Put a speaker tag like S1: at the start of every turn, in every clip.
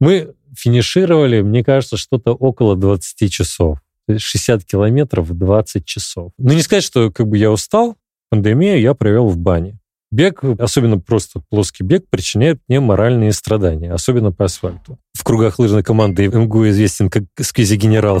S1: Мы финишировали, мне кажется, что-то около 20 часов. 60 километров 20 часов. Ну, не сказать, что как бы я устал. Пандемию я провел в бане. Бег, особенно просто плоский бег, причиняет мне моральные страдания, особенно по асфальту. В кругах лыжной команды МГУ известен как сквизи-генерал.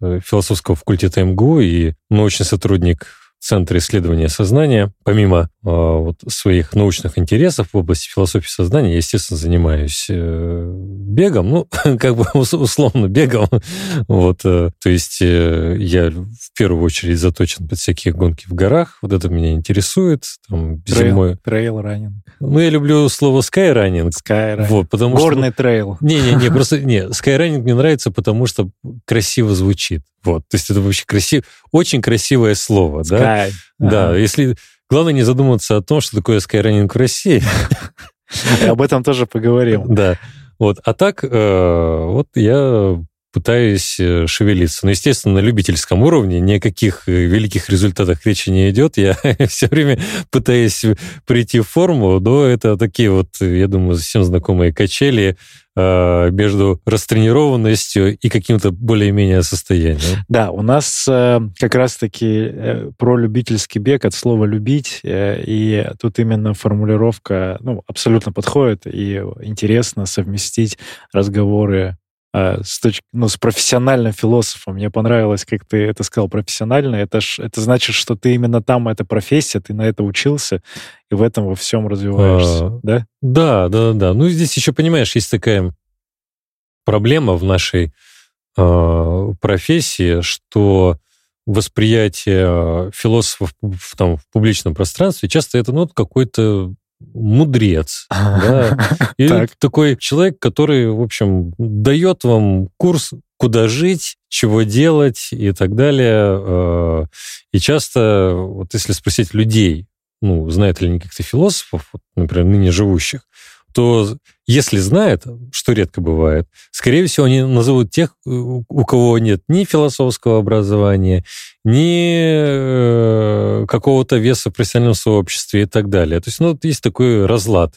S1: философского факультета МГУ и научный сотрудник Центра исследования сознания. Помимо э, вот, своих научных интересов в области философии сознания, я, естественно, занимаюсь э, бегом, ну, как бы условно бегом. вот, э, то есть э, я в первую очередь заточен под всякие гонки в горах. Вот это меня интересует. Там,
S2: trail, зимой... trail running.
S1: Ну, я люблю слово skyrunning.
S2: Skyrunning.
S1: Вот, потому
S2: Горный что... трейл.
S1: Не-не-не, просто не, skyrunning мне нравится, потому что красиво звучит. Вот, то есть это вообще красиво, очень красивое слово, Sky. да? Да, ага. если... Главное не задумываться о том, что такое skyrunning в России.
S2: Об этом тоже поговорим.
S1: Да. Вот. А так, э, вот я пытаюсь э, шевелиться. Но, естественно, на любительском уровне ни о каких э, великих результатах речи не идет. Я все время пытаюсь прийти в форму, но это такие вот, я думаю, всем знакомые качели э, между растренированностью и каким-то более-менее состоянием.
S2: Да, у нас как раз-таки про любительский бег от слова «любить», и тут именно формулировка ну, абсолютно подходит, и интересно совместить разговоры а, с, точки, ну, с профессиональным философом. Мне понравилось, как ты это сказал, профессионально. Это, ж, это значит, что ты именно там, это профессия, ты на это учился, и в этом во всем развиваешься, а, да?
S1: Да, да, да. Ну, здесь еще, понимаешь, есть такая проблема в нашей э, профессии, что восприятие философов в, там, в публичном пространстве часто это ну, какой-то мудрец, да, или так. такой человек, который, в общем, дает вам курс, куда жить, чего делать и так далее. Э, и часто, вот если спросить людей, ну, знают ли они каких-то философов, например, ныне живущих, то если знают, что редко бывает, скорее всего, они назовут тех, у кого нет ни философского образования, ни э, какого-то веса в профессиональном сообществе и так далее. То есть, ну, есть такой разлад.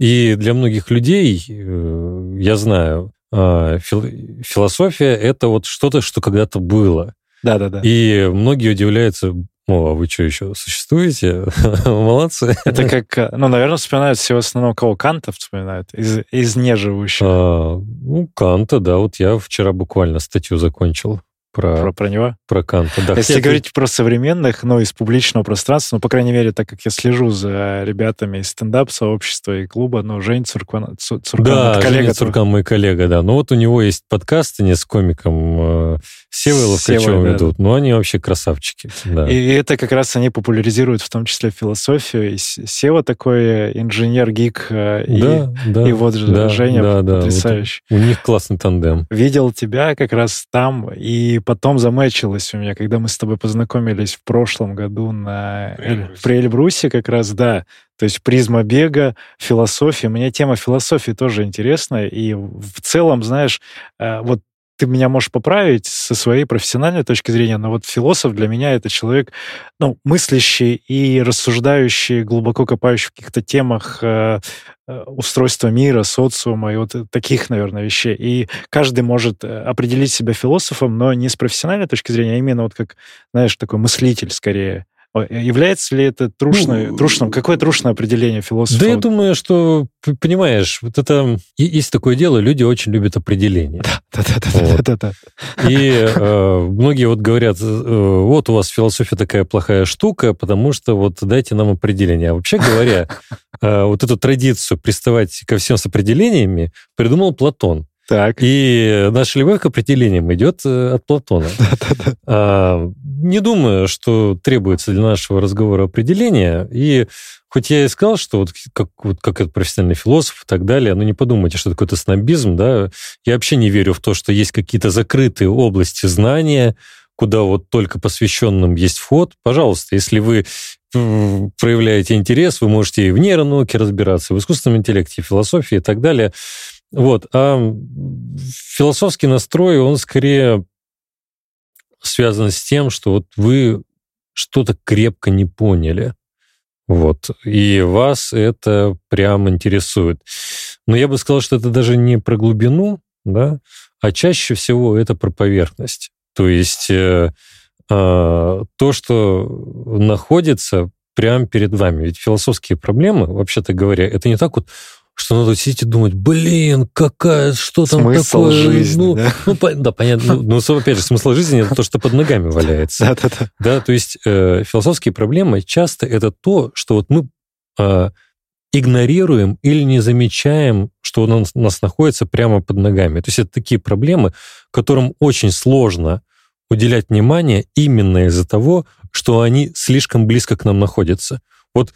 S1: И для многих людей, э, я знаю, а, философия — это вот что-то, что когда-то было.
S2: Да-да-да.
S1: И многие удивляются, о, а вы что, еще существуете? Молодцы.
S2: Это как, ну, наверное, вспоминают все в основном кого? Канта вспоминают из, из неживущих. А,
S1: ну, Канта, да. Вот я вчера буквально статью закончил про,
S2: про, про него?
S1: Про Канта,
S2: да. Если говорить про современных, ну, из публичного пространства, ну, по крайней мере, так как я слежу за ребятами из стендап-сообщества и клуба, ну, Жень Цуркан,
S1: Цуркан да, коллега. Женя Цуркан мой коллега, да. Ну, вот у него есть подкасты не с комиком э, Севой Ловкачевым да. ведут. Ну, они вообще красавчики. Да.
S2: И это как раз они популяризируют в том числе философию. И Сева такой инженер-гик, э, и, да, да, и вот да, Женя да, потрясающий.
S1: Вот у них классный тандем.
S2: Видел тебя как раз там, и потом замечилось у меня, когда мы с тобой познакомились в прошлом году на Эльбрусе. при Эльбрусе как раз, да. То есть призма бега, философия. Мне тема философии тоже интересна. И в целом, знаешь, э, вот ты меня можешь поправить со своей профессиональной точки зрения, но вот философ для меня это человек, ну, мыслящий и рассуждающий, глубоко копающий в каких-то темах э, э, устройства мира, социума и вот таких, наверное, вещей. И каждый может э, определить себя философом, но не с профессиональной точки зрения, а именно вот как, знаешь, такой мыслитель скорее. Является ли это трушное, ну, трушным? Какое трушное определение философа?
S1: Да я думаю, что, понимаешь, вот это... Есть такое дело, люди очень любят определение. Да,
S2: да, да, вот. да, да,
S1: да. И э, многие вот говорят, э, вот у вас философия такая плохая штука, потому что вот дайте нам определение. А вообще говоря, э, вот эту традицию приставать ко всем с определениями придумал Платон.
S2: Так.
S1: И наша любовь к определениям идет э, от Платона. А, не думаю, что требуется для нашего разговора определения. И хоть я и сказал, что вот как, вот как это профессиональный философ и так далее, но не подумайте, что это какой-то снобизм, да. Я вообще не верю в то, что есть какие-то закрытые области знания, куда вот только посвященным есть вход. Пожалуйста, если вы проявляете интерес, вы можете и в нейронауке разбираться, в искусственном интеллекте, в философии и так далее. Вот. А философский настрой, он скорее связан с тем, что вот вы что-то крепко не поняли. Вот. И вас это прям интересует. Но я бы сказал, что это даже не про глубину, да, а чаще всего это про поверхность. То есть э, э, то, что находится прямо перед вами. Ведь философские проблемы, вообще-то говоря, это не так вот что надо сидеть и думать, блин, какая, что там
S2: смысл
S1: такое?
S2: жизни,
S1: ну,
S2: да?
S1: Ну, по, да, понятно. Ну, ну, опять же, смысл жизни это то, что под ногами валяется.
S2: Да-да-да.
S1: Да, то есть э, философские проблемы часто это то, что вот мы э, игнорируем или не замечаем, что у нас, у нас находится прямо под ногами. То есть это такие проблемы, которым очень сложно уделять внимание именно из-за того, что они слишком близко к нам находятся. Вот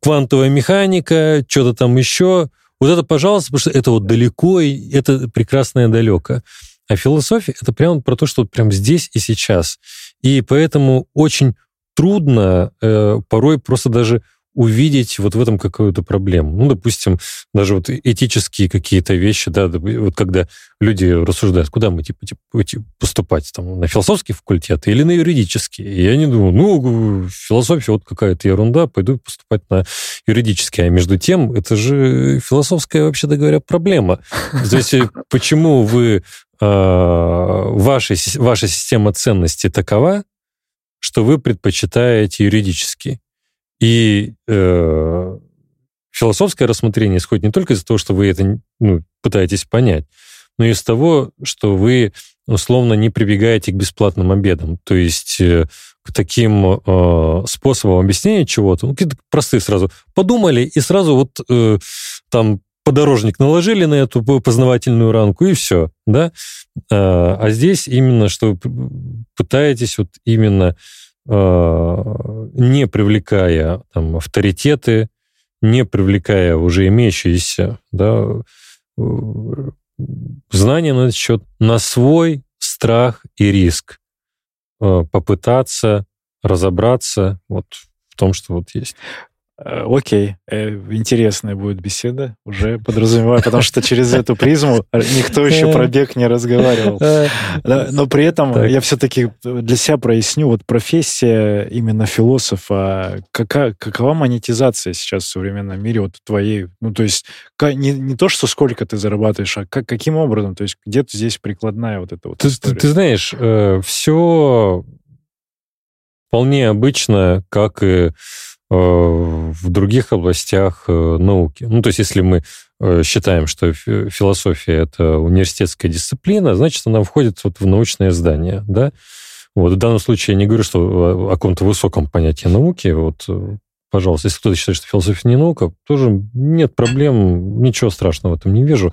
S1: квантовая механика, что-то там еще. Вот это, пожалуйста, потому что это вот далеко, и это прекрасное далеко. А философия — это прямо про то, что вот прям здесь и сейчас. И поэтому очень трудно э, порой просто даже увидеть вот в этом какую-то проблему. Ну, допустим, даже вот этические какие-то вещи, да, вот когда люди рассуждают, куда мы типа, типа поступать, там, на философский факультет или на юридический. И я не думаю, ну, философия вот какая-то ерунда, пойду поступать на юридический. А между тем, это же философская, вообще-то говоря, проблема. То есть почему вы а, ваша, ваша система ценностей такова, что вы предпочитаете юридический. И э, философское рассмотрение исходит не только из-за того, что вы это ну, пытаетесь понять, но и из того, что вы условно не прибегаете к бесплатным обедам. То есть э, к таким э, способам объяснения чего-то, ну, какие-то простые сразу. Подумали и сразу вот э, там подорожник наложили на эту познавательную ранку, и все, да? А, а здесь именно, что вы пытаетесь вот именно Э, не привлекая там, авторитеты, не привлекая уже имеющиеся да, э, знания на этот счет, на свой страх и риск э, попытаться разобраться вот в том, что вот есть.
S2: Э, окей, э, интересная будет беседа, уже подразумеваю, потому что через эту призму никто еще про бег не разговаривал. Но при этом я все-таки для себя проясню, вот профессия именно философа, какая, какова монетизация сейчас в современном мире вот твоей, ну то есть не, не то, что сколько ты зарабатываешь, а как, каким образом, то есть где-то здесь прикладная вот эта вот
S1: ты,
S2: история.
S1: Ты, ты знаешь, э, все вполне обычно, как и Э, в других областях э, науки. Ну, то есть, если мы э, считаем, что философия — это университетская дисциплина, значит, она входит вот в научное здание, да? Вот, в данном случае я не говорю, что о каком-то высоком понятии науки. Вот, пожалуйста, если кто-то считает, что философия не наука, тоже нет проблем, ничего страшного в этом не вижу.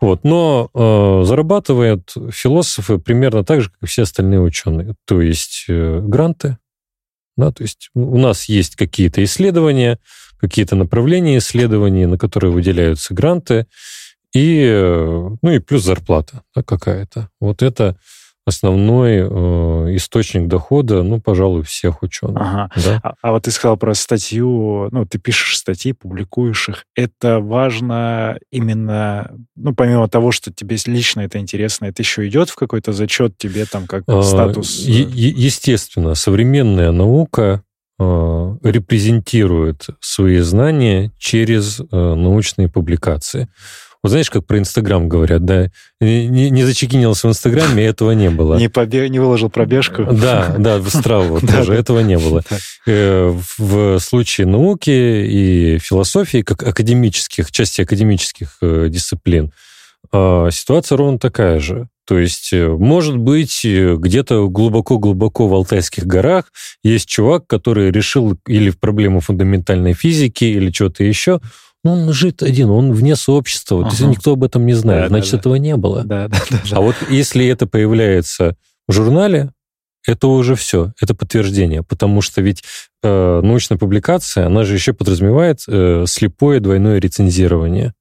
S1: Вот, но э, зарабатывают философы примерно так же, как и все остальные ученые. То есть э, гранты, да, то есть у нас есть какие-то исследования, какие-то направления исследований, на которые выделяются гранты, и, э, ну и плюс зарплата да, какая-то. Вот это основной э, источник дохода, ну, пожалуй, всех ученых.
S2: Ага. Да? А, а вот ты сказал про статью, ну, ты пишешь статьи, публикуешь их. Это важно именно, ну, помимо того, что тебе лично это интересно, это еще идет в какой-то зачет тебе там как а, статус?
S1: Е- естественно, современная наука э, репрезентирует свои знания через э, научные публикации. Вот знаешь, как про Инстаграм говорят, да? Не, не зачекинился в Инстаграме, этого не было.
S2: Не, побе... не выложил пробежку?
S1: Да, да, в Страву тоже этого не было. Э, в случае науки и философии, как академических, части академических э, дисциплин, а, ситуация ровно такая же. То есть, э, может быть, где-то глубоко-глубоко в Алтайских горах есть чувак, который решил или проблему фундаментальной физики, или что-то еще, Ну, он жит один, он вне сообщества. Ага. То есть никто об этом не знает. Да, Значит, да, этого не было.
S2: Да, да, да,
S1: а вот если это появляется в журнале, это уже все, это подтверждение, потому что ведь э, научная публикация, она же еще подразумевает э, слепое двойное рецензирование.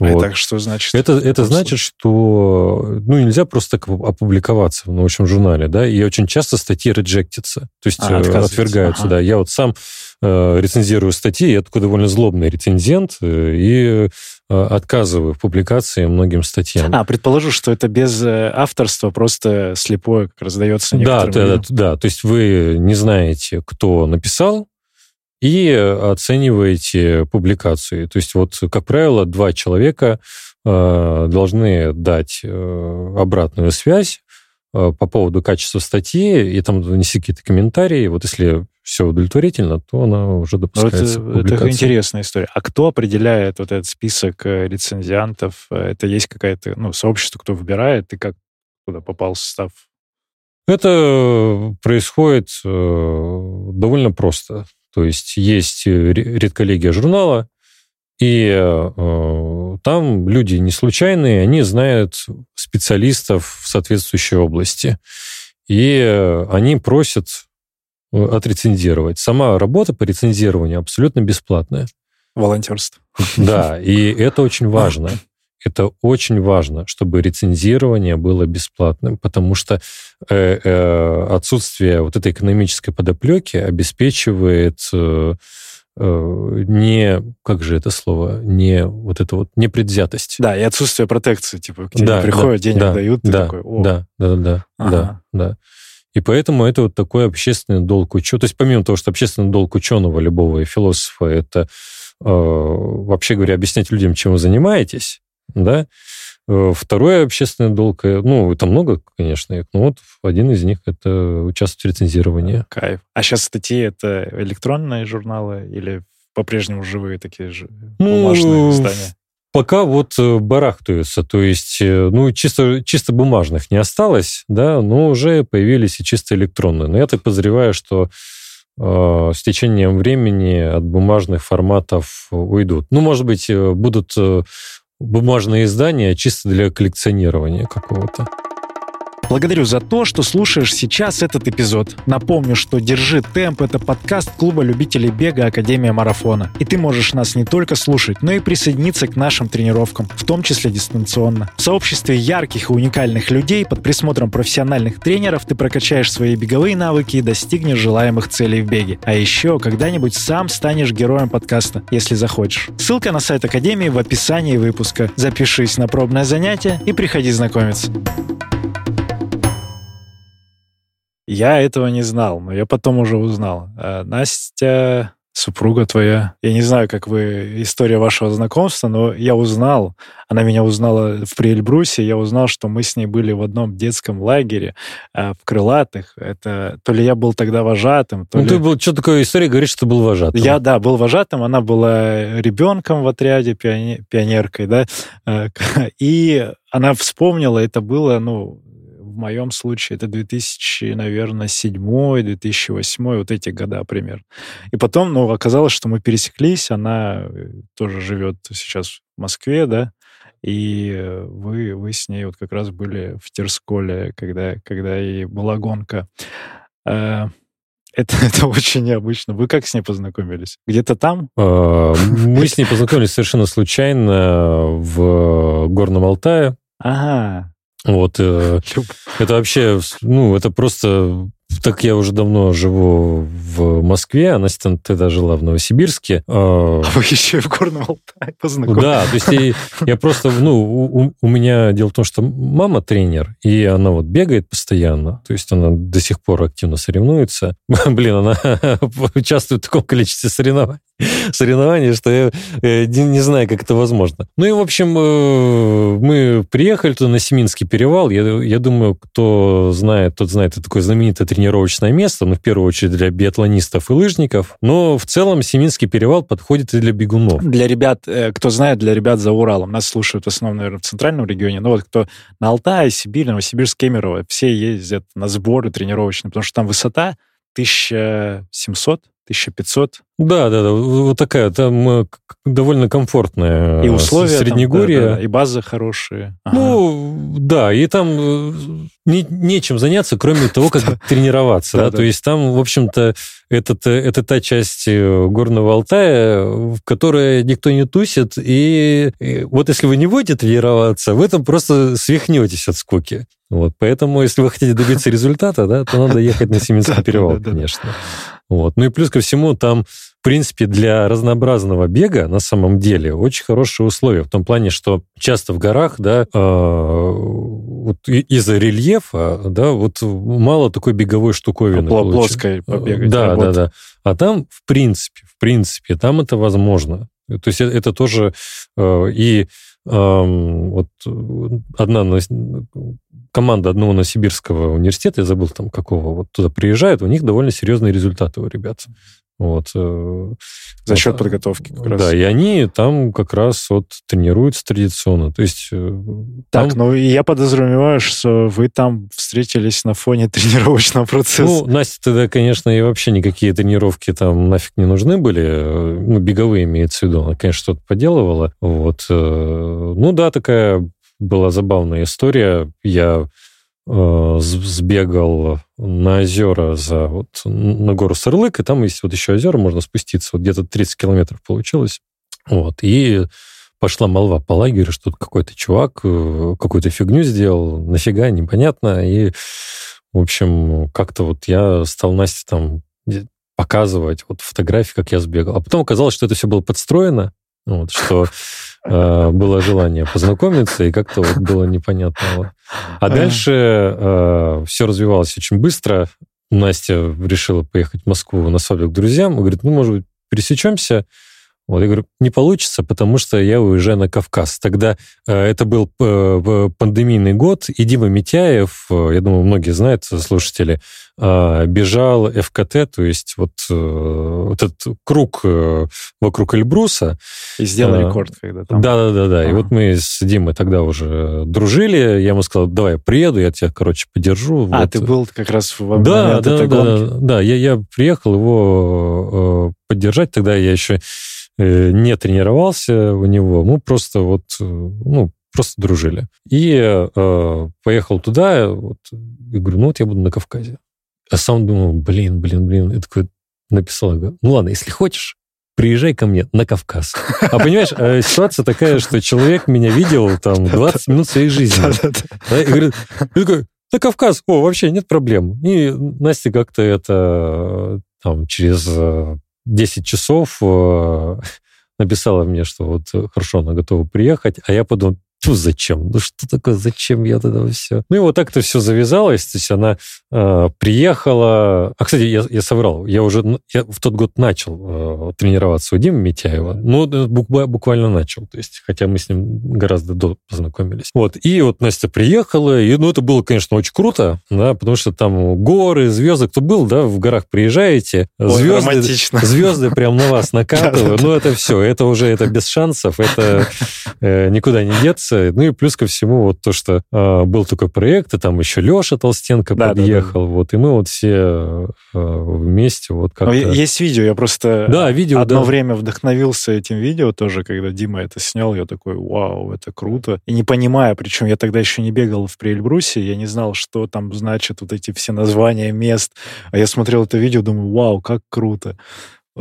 S2: А вот. это что значит?
S1: Это, это значит, что ну, нельзя просто так опубликоваться в научном журнале, да, и очень часто статьи реджектятся, то есть а, э, отвергаются, ага. да. Я вот сам рецензирую статьи, я такой довольно злобный рецензент, э, и э, отказываю в публикации многим статьям.
S2: А, предположу, что это без э, авторства, просто слепое как раздается некоторым
S1: да, да, да, то есть вы не знаете, кто написал, и оцениваете публикации. То есть вот, как правило, два человека э, должны дать э, обратную связь э, по поводу качества статьи, и там внести какие-то комментарии. Вот если все удовлетворительно, то она уже допускается.
S2: Вот, это интересная история. А кто определяет вот этот список рецензиантов? Это есть какая-то, ну, сообщество, кто выбирает, и как куда попал состав?
S1: Это происходит довольно просто. То есть есть э, редколлегия журнала, и э, там люди не случайные, они знают специалистов в соответствующей области. И э, они просят э, отрецензировать. Сама работа по рецензированию абсолютно бесплатная.
S2: Волонтерство.
S1: Да, и это очень важно. Это очень важно, чтобы рецензирование было бесплатным, потому что э, э, отсутствие вот этой экономической подоплеки обеспечивает э, э, не, как же это слово, не вот это вот непредвзятость.
S2: Да, и отсутствие протекции, типа, к тебе да, приходят, да, денег да, дают, ты
S1: да,
S2: такой, О.
S1: Да, да, да, ага. да, да. И поэтому это вот такой общественный долг ученого. То есть помимо того, что общественный долг ученого, любого философа, это, э, вообще говоря, объяснять людям, чем вы занимаетесь, да. Э, второй общественный долг, э, ну, это много, конечно, но вот один из них — это участвовать в рецензировании.
S2: Кайф. А сейчас статьи — это электронные журналы или по-прежнему живые такие же ну, бумажные ну, издания?
S1: Пока вот э, барахтаются, то есть, ну, чисто, чисто бумажных не осталось, да, но уже появились и чисто электронные. Но я так подозреваю, что с течением времени от бумажных форматов уйдут. Ну, может быть, будут бумажные издания чисто для коллекционирования какого-то.
S2: Благодарю за то, что слушаешь сейчас этот эпизод. Напомню, что «Держи темп» — это подкаст клуба любителей бега Академия Марафона. И ты можешь нас не только слушать, но и присоединиться к нашим тренировкам, в том числе дистанционно. В сообществе ярких и уникальных людей под присмотром профессиональных тренеров ты прокачаешь свои беговые навыки и достигнешь желаемых целей в беге. А еще когда-нибудь сам станешь героем подкаста, если захочешь. Ссылка на сайт Академии в описании выпуска. Запишись на пробное занятие и приходи знакомиться. Я этого не знал, но я потом уже узнал. А Настя, супруга твоя, я не знаю, как вы, история вашего знакомства, но я узнал, она меня узнала в Приэльбрусе, я узнал, что мы с ней были в одном детском лагере а, в Крылатых. Это то ли я был тогда вожатым, то
S1: ну,
S2: ли...
S1: ты был, что такое история, говоришь, что был вожатым.
S2: Я, да, был вожатым, она была ребенком в отряде, пионер, пионеркой, да, а, и она вспомнила, это было, ну, в моем случае это 2000, наверное, 2007, 2008, вот эти года примерно. И потом, ну, оказалось, что мы пересеклись, она э, тоже живет сейчас в Москве, да, и э, вы, вы с ней вот как раз были в Терсколе, когда, когда и была гонка. Э, это, это очень необычно. Вы как с ней познакомились? Где-то там?
S1: А, мы с ней познакомились совершенно случайно в Горном Алтае.
S2: Ага.
S1: Вот. Э, это вообще, ну, это просто так я уже давно живу в Москве, а Настя тогда жила в Новосибирске.
S2: А, а вы еще и в Горном Алтае познакомились.
S1: Да, то есть я, я просто, ну, у, у меня дело в том, что мама тренер, и она вот бегает постоянно, то есть она до сих пор активно соревнуется. Блин, она участвует в таком количестве соревнований, соревнований, что я не, не знаю, как это возможно. Ну и, в общем, э, мы приехали туда на Семинский перевал. Я, я думаю, кто знает, тот знает, это такое знаменитое тренировочное место, ну, в первую очередь для биатлонистов и лыжников, но в целом Семинский перевал подходит и для бегунов.
S2: Для ребят, э, кто знает, для ребят за Уралом. Нас слушают в основном, наверное, в центральном регионе, но вот кто на Алтае, Сибирь, Новосибирск, Кемерово, все ездят на сборы тренировочные, потому что там высота 1700 1500.
S1: Да, да, да, вот такая, там э, довольно комфортная
S2: и условия
S1: Среднегорье.
S2: Там, да, да, и базы хорошие.
S1: Ага. Ну, да, и там э, не, нечем заняться, кроме того, как тренироваться. Да, то есть там, в общем-то, это, это та часть горного Алтая, в которой никто не тусит, и вот если вы не будете тренироваться, вы там просто свихнетесь от скуки. Вот, поэтому, если вы хотите добиться результата, да, то надо ехать на Семинский перевал, конечно. Вот. Ну и плюс ко всему, там, в принципе, для разнообразного бега на самом деле очень хорошие условия. В том плане, что часто в горах, да, э, вот из-за рельефа, да, вот мало такой беговой штуковины.
S2: Пло- плоской побегать.
S1: Да, работать. да, да. А там, в принципе, в принципе, там это возможно. То есть э, это тоже э, и вот одна команда одного Новосибирского университета, я забыл там какого, вот туда приезжают, у них довольно серьезные результаты у ребят. Вот.
S2: Э, За счет подготовки
S1: как раз. Да, и они там как раз вот тренируются традиционно. То есть... Э,
S2: так, там... ну я подозреваю, что вы там встретились на фоне тренировочного процесса.
S1: Ну, Настя тогда, конечно, и вообще никакие тренировки там нафиг не нужны были. Э, ну, беговые имеется в виду. Она, конечно, что-то поделывала. Вот. Ну да, такая была забавная история. Я сбегал на озера за вот на гору Сырлык, и там есть вот еще озера, можно спуститься, вот где-то 30 километров получилось. Вот, и пошла молва по лагерю, что тут какой-то чувак э, какую-то фигню сделал, нафига, непонятно, и, в общем, как-то вот я стал Насте там показывать вот фотографии, как я сбегал. А потом оказалось, что это все было подстроено, вот, что э, было желание познакомиться, и как-то вот было непонятно. А дальше э, все развивалось очень быстро. Настя решила поехать в Москву на свадьбу к друзьям. И говорит, ну, может быть, пересечемся. Вот, я говорю, не получится, потому что я уезжаю на Кавказ. Тогда э, это был э, пандемийный год, и Дима Митяев, э, я думаю, многие знают, слушатели, э, бежал ФКТ, то есть вот, э, вот этот круг э, вокруг Эльбруса.
S2: И сделал э, рекорд когда там.
S1: Да-да-да. Ага. И вот мы с Димой тогда уже дружили. Я ему сказал, давай я приеду, я тебя, короче, поддержу.
S2: А,
S1: вот.
S2: ты был как раз в
S1: да, да, да, да, да, я, я приехал его э, поддержать. Тогда я еще Э, не тренировался у него, мы просто вот, э, ну, просто дружили. И э, поехал туда, вот, и говорю, ну вот я буду на Кавказе. А сам думал, блин, блин, блин. И такой написал, говорю, ну ладно, если хочешь, приезжай ко мне на Кавказ. А понимаешь, э, ситуация такая, что человек меня видел там 20 минут своей жизни. И говорит, и такой, на Кавказ, о, вообще нет проблем. И Настя как-то это там через 10 часов э, написала мне, что вот э, хорошо, она готова приехать, а я подумал, Тьфу, зачем? Ну что такое, зачем я тогда все? Ну и вот так-то все завязалось, то есть она э, приехала... А, кстати, я, я соврал, я уже я в тот год начал э, тренироваться у Димы Митяева, ну, буквально начал, то есть, хотя мы с ним гораздо до познакомились. Вот, и вот Настя приехала, и, ну, это было, конечно, очень круто, да, потому что там горы, звезды, кто был, да, в горах приезжаете, звезды, звезды прям на вас накатывают, ну, это все, это уже, это без шансов, это э, никуда не деться, нравится. Ну и плюс ко всему вот то, что э, был такой проект, и там еще Леша Толстенко да, подъехал, да, да. вот, и мы вот все э, вместе вот как-то...
S2: Есть видео, я просто
S1: да, видео,
S2: одно
S1: да.
S2: время вдохновился этим видео тоже, когда Дима это снял, я такой, вау, это круто. И не понимая, причем я тогда еще не бегал в Приэльбрусе, я не знал, что там значат вот эти все названия мест, а я смотрел это видео, думаю, вау, как круто.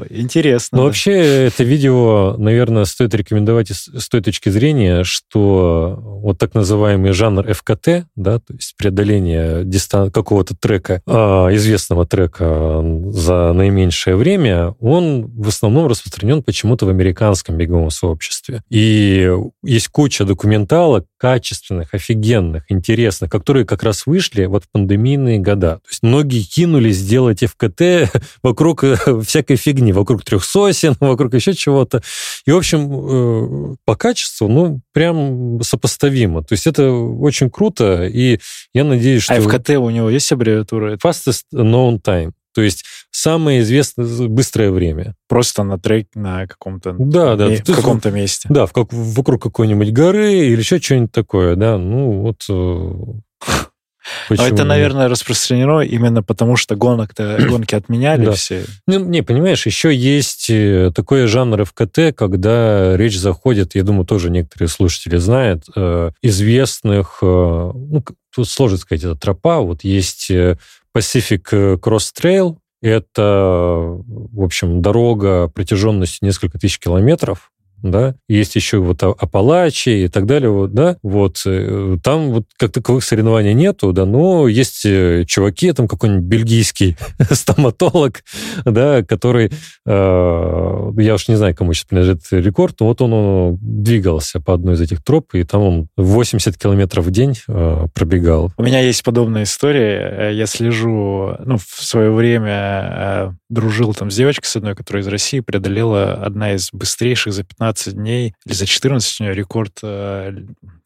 S2: Интересно.
S1: Ну, да. вообще, это видео, наверное, стоит рекомендовать с той точки зрения, что вот так называемый жанр ФКТ, да, то есть преодоление дистан... какого-то трека, а, известного трека за наименьшее время, он в основном распространен почему-то в американском беговом сообществе. И есть куча документалок качественных, офигенных, интересных, которые как раз вышли вот в пандемийные года. То есть многие кинулись делать ФКТ вокруг всякой фигни вокруг трех сосен, вокруг еще чего-то. И, в общем, э, по качеству, ну, прям сопоставимо. То есть это очень круто, и я надеюсь, что...
S2: А ФКТ у него есть аббревиатура?
S1: Fastest known time. То есть самое известное быстрое время.
S2: Просто на трек на каком-то
S1: да, да,
S2: в каком-то месте.
S1: Да, в как, вокруг какой-нибудь горы или еще что-нибудь такое, да. Ну вот. Э,
S2: Почему? Но это, наверное, распространено именно потому, что гонок-то, гонки отменяли все.
S1: Ну, не, понимаешь, еще есть э, такой жанр ФКТ, когда речь заходит, я думаю, тоже некоторые слушатели знают, э, известных, э, ну, тут сложно сказать, это тропа, вот есть Pacific Cross Trail, это, в общем, дорога протяженностью несколько тысяч километров, да, есть еще вот Апалачи и так далее, вот, да, вот, э, там вот как таковых соревнований нету, да, но есть э, чуваки, там какой-нибудь бельгийский стоматолог, да, который, э, я уж не знаю, кому сейчас принадлежит рекорд, но вот он, он двигался по одной из этих троп, и там он 80 километров в день э, пробегал.
S2: У меня есть подобная история, я слежу, ну, в свое время э, дружил там с девочкой с одной, которая из России преодолела одна из быстрейших за 15 15 дней или за 14 у нее рекорд э,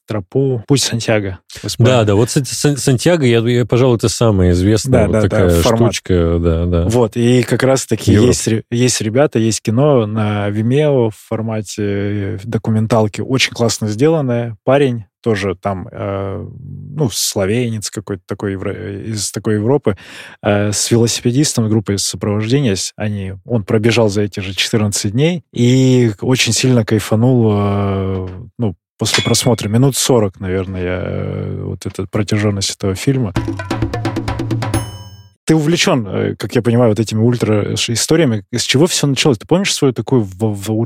S2: тропу «Путь Сантьяго».
S1: Да, да, вот Сантьяго, я, я, пожалуй, это самая известная да, вот да, такая да, штучка. Да, да.
S2: Вот, и как раз-таки есть, есть ребята, есть кино на Vimeo в формате документалки, очень классно сделанное. Парень тоже там, э, ну, словенец какой-то такой из такой Европы, э, с велосипедистом группой сопровождения. Они, он пробежал за эти же 14 дней и очень сильно кайфанул, э, ну, после просмотра. Минут 40, наверное, я, э, вот эта протяженность этого фильма. Ты увлечен, э, как я понимаю, вот этими ультра историями. С чего все началось? Ты помнишь свою такую...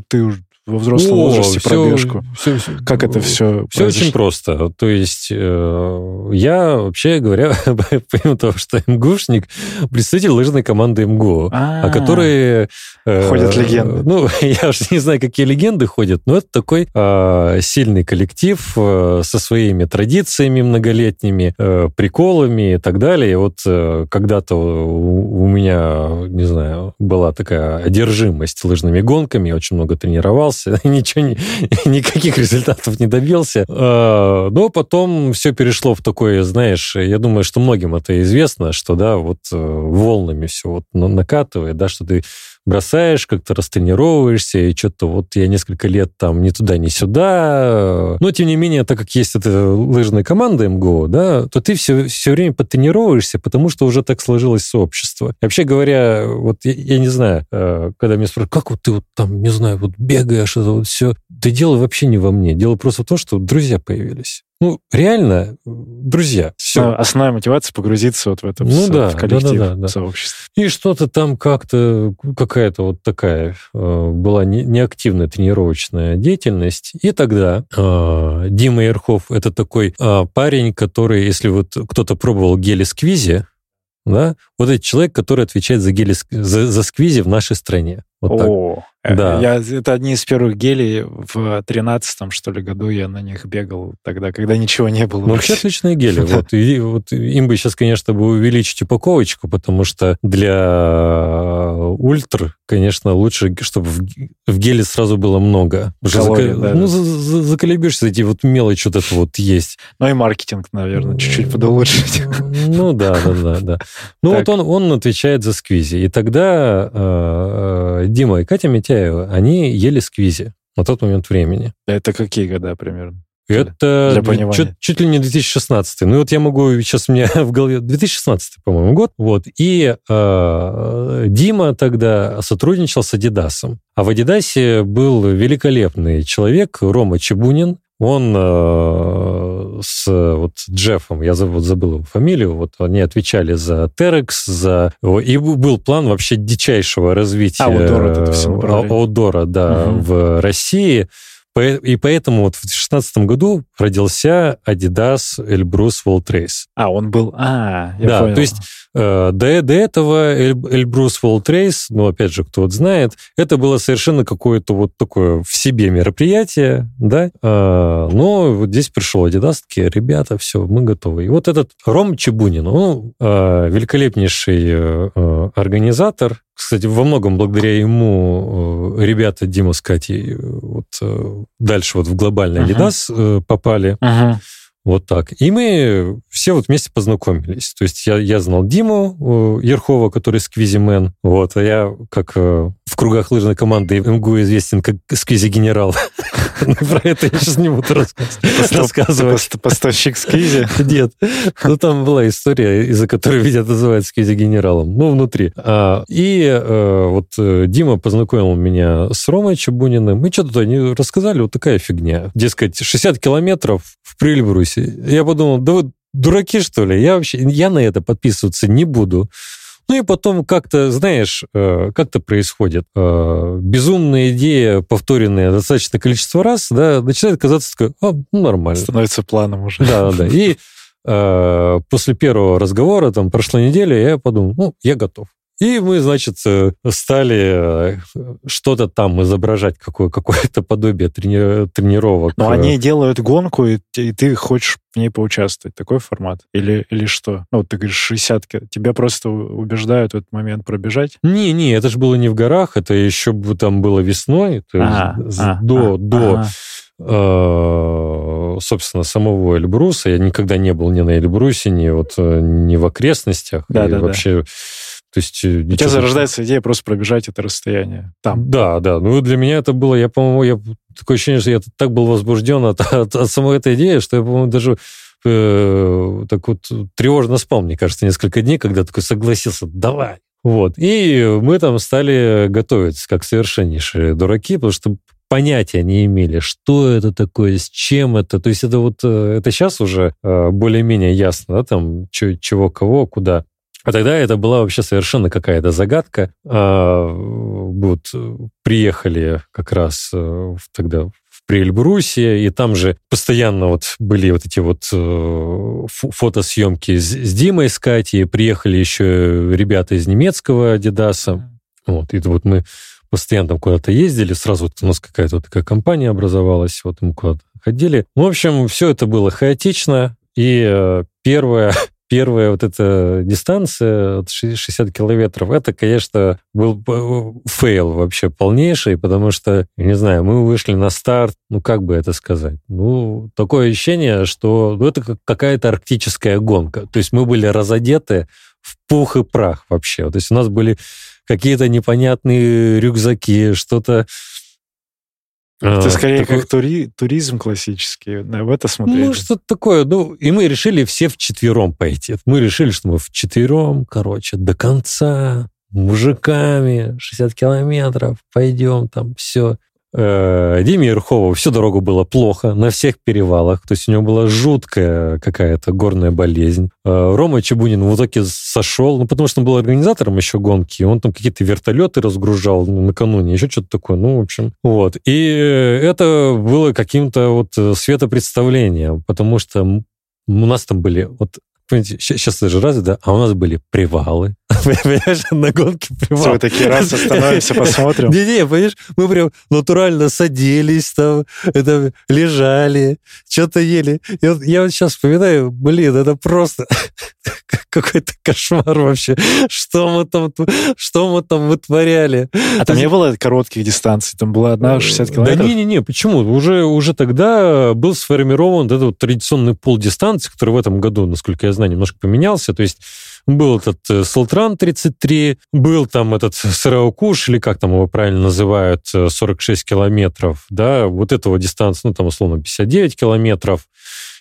S2: Ты во взрослом О, возрасте все, пробежку? Все, все, как это все
S1: Все очень просто. То есть э, я, вообще говоря, помимо того, что МГУшник, представитель лыжной команды МГУ, А-а-а. о которой...
S2: Э, ходят легенды.
S1: Ну, я уж не знаю, какие легенды ходят, но это такой э, сильный коллектив э, со своими традициями многолетними, э, приколами и так далее. И вот э, когда-то у, у меня, не знаю, была такая одержимость лыжными гонками, я очень много тренировался, пытался, ничего, не, никаких результатов не добился. А, но потом все перешло в такое, знаешь, я думаю, что многим это известно, что, да, вот э, волнами все вот накатывает, да, что ты бросаешь, как-то растренировываешься, и что-то вот я несколько лет там ни туда, ни сюда. Но, тем не менее, так как есть эта лыжная команда МГО, да, то ты все, все время потренировываешься, потому что уже так сложилось сообщество. И вообще говоря, вот я, я не знаю, э, когда меня спрашивают, как вот ты вот там, не знаю, вот бегаешь, это вот все, да дело вообще не во мне. Дело просто в том, что друзья появились. Ну, реально, друзья, все.
S2: А, основная мотивация погрузиться вот в это ну, да, в коллектив, да, да, да, сообщество.
S1: И что-то там как-то, какая-то вот такая э, была не, неактивная тренировочная деятельность. И тогда э, Дима Ерхов, это такой э, парень, который, если вот кто-то пробовал гели-сквизи, да, вот этот человек, который отвечает за, гели, за, за сквизи в нашей стране. Вот
S2: О, так. да. Я, это одни из первых гелей в тринадцатом что ли, году я на них бегал тогда, когда ничего не было.
S1: Ну, вообще отличные гели. Вот, и, вот им бы сейчас, конечно, бы увеличить упаковочку, потому что для ультр, конечно, лучше, чтобы в, в геле сразу было много. Калорий, да, ну, за, за, заколебешься, эти вот мелочи вот это вот есть.
S2: Ну и маркетинг, наверное, чуть-чуть подулучшить.
S1: Ну да, да, да, да. Ну вот он, он отвечает за сквизи. И тогда э, Дима и Катя Митяева, они ели сквизи на тот момент времени.
S2: Это какие года примерно?
S1: Это для. Чуть, чуть ли не 2016. Ну вот я могу, сейчас у меня в голове 2016, по-моему, год. Вот. И э, Дима тогда сотрудничал с Адидасом. А в Адидасе был великолепный человек Рома Чебунин, он э, с вот Джеффом, я забыл, забыл его фамилию, вот они отвечали за Терекс, за... И был план вообще дичайшего развития аудора, это аудора да, угу. в России. И поэтому вот в 2016 году родился Adidas Elbrus World Race.
S2: А, он был... А,
S1: я да, понял. то есть э, до, до этого Эльбрус World Race, ну, опять же, кто вот знает, это было совершенно какое-то вот такое в себе мероприятие, да, э, но вот здесь пришел Adidas, такие, ребята, все, мы готовы. И вот этот Ром Чебунин, он э, великолепнейший э, организатор, кстати, во многом благодаря ему э, ребята Дима с Катей э, вот дальше вот в глобальный uh-huh. Adidas попали. Uh-huh. Вот так. И мы все вот вместе познакомились. То есть я, я знал Диму э, Ерхова, который сквизи-мен, вот, а я как э, в кругах лыжной команды МГУ известен как сквизи-генерал. Про это я сейчас не буду рассказывать.
S2: Поставщик сквизи?
S1: Нет. Ну, там была история, из-за которой меня называют сквизи-генералом. Ну, внутри. А, и э, вот Дима познакомил меня с Ромой Чабуниным. Мы что-то они рассказали, вот такая фигня. Дескать, 60 километров в Прильбрусе. Я подумал, да вы дураки, что ли? Я вообще, я на это подписываться не буду. Ну и потом как-то, знаешь, э, как-то происходит. Э, безумная идея, повторенная достаточное количество раз, да, начинает казаться такой, а, ну, нормально.
S2: Становится планом уже.
S1: Да, да. И э, после первого разговора, там, прошла неделя, я подумал, ну, я готов. И мы, значит, э, стали э, что-то там изображать, какое, какое-то подобие трени- тренировок.
S2: Но они делают гонку, и, и ты хочешь в ней поучаствовать. Такой формат? Или, или что? Ну, вот ты говоришь, 60 Тебя просто убеждают в этот момент пробежать?
S1: Не-не, это же было не в горах, это еще там было весной, то
S2: а,
S1: есть
S2: а,
S1: до,
S2: а,
S1: до э, собственно, самого Эльбруса. Я никогда не был ни на Эльбрусе, ни, вот, э, ни в окрестностях.
S2: Да,
S1: и
S2: да, да.
S1: То есть, э,
S2: У тебя зарождается идея просто пробежать это расстояние там.
S1: Да, да. Ну, для меня это было, я, по-моему, я такое ощущение, что я так был возбужден от, от, от самой этой идеи, что я, по-моему, даже э, так вот тревожно спал, мне кажется, несколько дней, когда такой согласился, давай. Вот. И мы там стали готовиться как совершеннейшие дураки, потому что понятия не имели, что это такое, с чем это. То есть это вот, э, это сейчас уже э, более-менее ясно, да, там, чего, кого, куда. А тогда это была вообще совершенно какая-то загадка. А, вот э, приехали как раз э, в- тогда в Приэльбрусе, и там же постоянно вот были вот эти вот э, фо- фотосъемки с, с Димой, с Катей. Приехали еще ребята из немецкого Адидаса. Вот, и вот мы постоянно там куда-то ездили, сразу вот у нас какая-то вот такая компания образовалась, вот мы куда-то ходили. В общем, все это было хаотично, и первое, первая вот эта дистанция, от ши- 60 километров, это, конечно, был э, fail вообще полнейший, потому что, не знаю, мы вышли на старт, ну, как бы это сказать, ну, такое ощущение, что ну, это как какая-то арктическая гонка. То есть мы были разодеты в пух и прах вообще. То есть у нас были какие-то непонятные рюкзаки, что-то...
S2: Это
S1: э,
S2: скорее
S1: такое-
S2: как тури- туризм классический. В это смотрели.
S1: ну, что-то такое. Ну, и мы решили все вчетвером пойти. Мы решили, что мы вчетвером, короче, до конца, мужиками, 60 километров, пойдем там, все. Диме Ерхову всю дорогу было плохо на всех перевалах. То есть у него была жуткая какая-то горная болезнь. Э, Рома Чебунин в итоге сошел, ну, потому что он был организатором еще гонки. Он там какие-то вертолеты разгружал ну, накануне, еще что-то такое. Ну, в общем, вот. И э, это было каким-то вот э, светопредставлением, потому что у нас там были вот сейчас даже разве, да, а у нас были привалы. Понимаешь, на гонке
S2: Все,
S1: привал.
S2: вы такие раз остановимся, посмотрим.
S1: Не-не, понимаешь, мы прям натурально садились там, это, лежали, что-то ели. И вот я вот сейчас вспоминаю, блин, это просто какой-то кошмар вообще. Что мы там, что мы там вытворяли?
S2: А там не было коротких дистанций? Там была одна 60
S1: Да
S2: километров?
S1: не-не-не, почему? Уже, уже тогда был сформирован этот вот традиционный пол дистанции, который в этом году, насколько я знаю, немножко поменялся. То есть был этот э, Султран 33, был там этот Сараукуш, или как там его правильно называют, э, 46 километров, да, вот этого дистанция, ну, там, условно, 59 километров.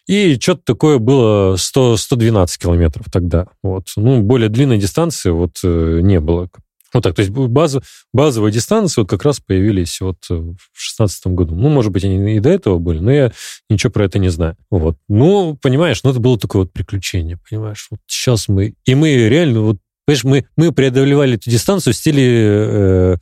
S1: И что-то такое было 100, 112 километров тогда. Вот. Ну, более длинной дистанции вот э, не было. Вот так, то есть базу, базовые дистанции вот как раз появились вот э, в шестнадцатом году. Ну, может быть, они и до этого были, но я ничего про это не знаю. Вот. Ну, понимаешь, ну, это было такое вот приключение, понимаешь. Вот сейчас мы... И мы реально вот Понимаешь, мы, мы преодолевали эту дистанцию в стиле э,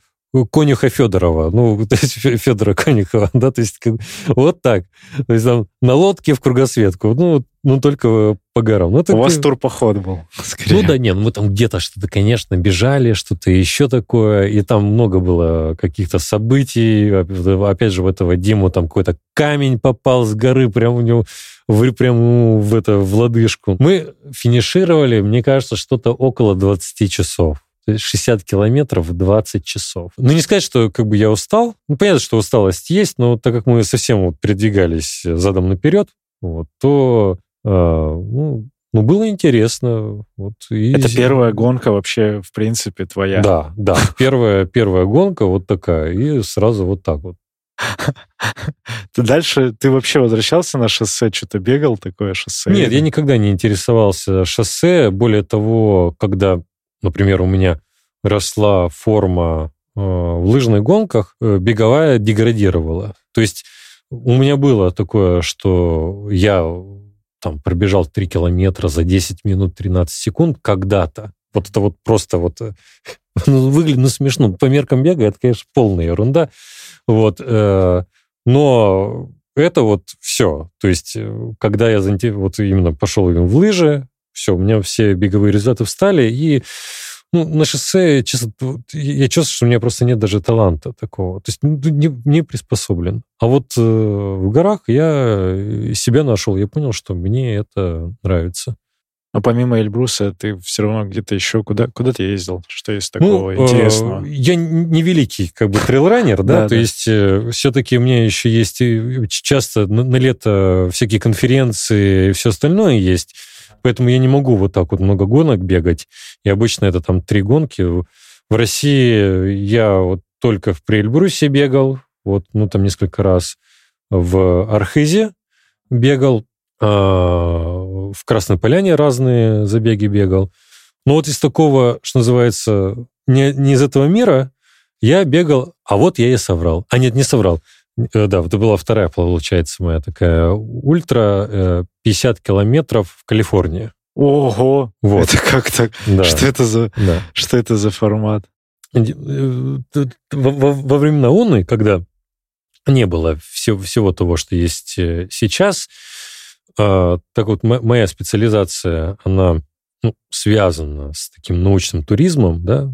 S1: Конюха Федорова, ну, то есть Фе- Федора Конюхова, да, то есть как, вот так. То есть там на лодке в кругосветку, ну, ну только по горам. Ну, это
S2: У вас турпоход был,
S1: ну
S2: скорее.
S1: да нет, мы там где-то что-то, конечно, бежали, что-то еще такое, и там много было каких-то событий. Опять же, в этого Диму там какой-то камень попал с горы прямо у него в, прямо в, это, в лодыжку. Мы финишировали, мне кажется, что-то около 20 часов. То есть 60 километров в 20 часов. Ну, не сказать, что как бы я устал. Ну, понятно, что усталость есть, но так как мы совсем вот передвигались задом наперед, вот, то э, ну, ну, было интересно. Вот,
S2: и... Это первая гонка вообще, в принципе, твоя.
S1: Да, да. Первая, первая гонка вот такая. И сразу вот так вот.
S2: Ты дальше, ты вообще возвращался на шоссе, что-то бегал такое шоссе?
S1: Нет, я никогда не интересовался шоссе. Более того, когда, например, у меня росла форма э, в лыжных гонках, э, беговая деградировала. То есть у меня было такое, что я там пробежал 3 километра за 10 минут 13 секунд когда-то. Вот это вот просто вот э, ну, выглядит ну, смешно. По меркам бега это, конечно, полная ерунда. Вот. Э, но это вот все. То есть, э, когда я вот именно пошел в лыжи, все, у меня все беговые результаты встали, и ну, на шоссе, честно, я чувствую, что у меня просто нет даже таланта такого. То есть ну, не, не приспособлен. А вот э, в горах я себя нашел, я понял, что мне это нравится.
S2: Но помимо Эльбруса, ты все равно где-то еще куда, куда ты ездил? Что есть такого ну, интересного?
S1: Э, я не великий как бы трейлранер, да, то есть э, все-таки у меня еще есть часто на лето всякие конференции и все остальное есть. Поэтому я не могу вот так вот много гонок бегать. И обычно это там три гонки. В России я вот только в Приэльбрусе бегал, вот, ну, там несколько раз. В Архизе бегал, а, в Красной Поляне разные забеги бегал. Но вот из такого, что называется, не, не из этого мира, я бегал, а вот я и соврал. А нет, не соврал. Э, да, это была вторая, получается, моя такая ультра 50 э, километров в Калифорнии.
S2: Ого! Вот. Это как так? Да. Что это за, да. что это за формат?
S1: Э, во, во, во времена ООН, когда не было всего, всего того, что есть сейчас, так вот моя специализация, она ну, связана с таким научным туризмом, да,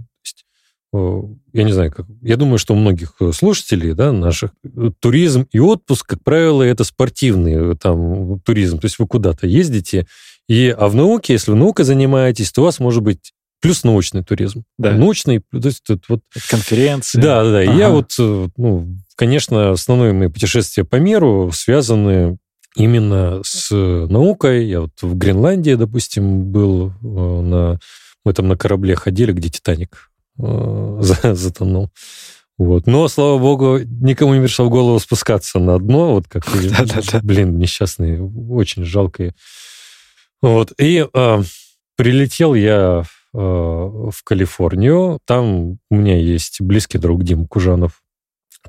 S1: я не знаю, как, я думаю, что у многих э, слушателей, да, наших, э, туризм и отпуск, как правило, это спортивный там туризм, то есть вы куда-то ездите, и, а в науке, если вы наукой занимаетесь, то у вас может быть плюс научный туризм. Да. Научный, то есть тут вот...
S2: Конференции.
S1: Да, да, да. Ага. И я вот, ну, конечно, основные мои путешествия по миру связаны именно с наукой. Я вот в Гренландии, допустим, был на... Мы там на корабле ходили, где «Титаник» Э, затонул. Вот. Но, слава богу, никому не пришло в голову спускаться на дно, вот как блин, несчастные, очень жалкие. Вот. И э, прилетел я э, в Калифорнию. Там у меня есть близкий друг Дим Кужанов,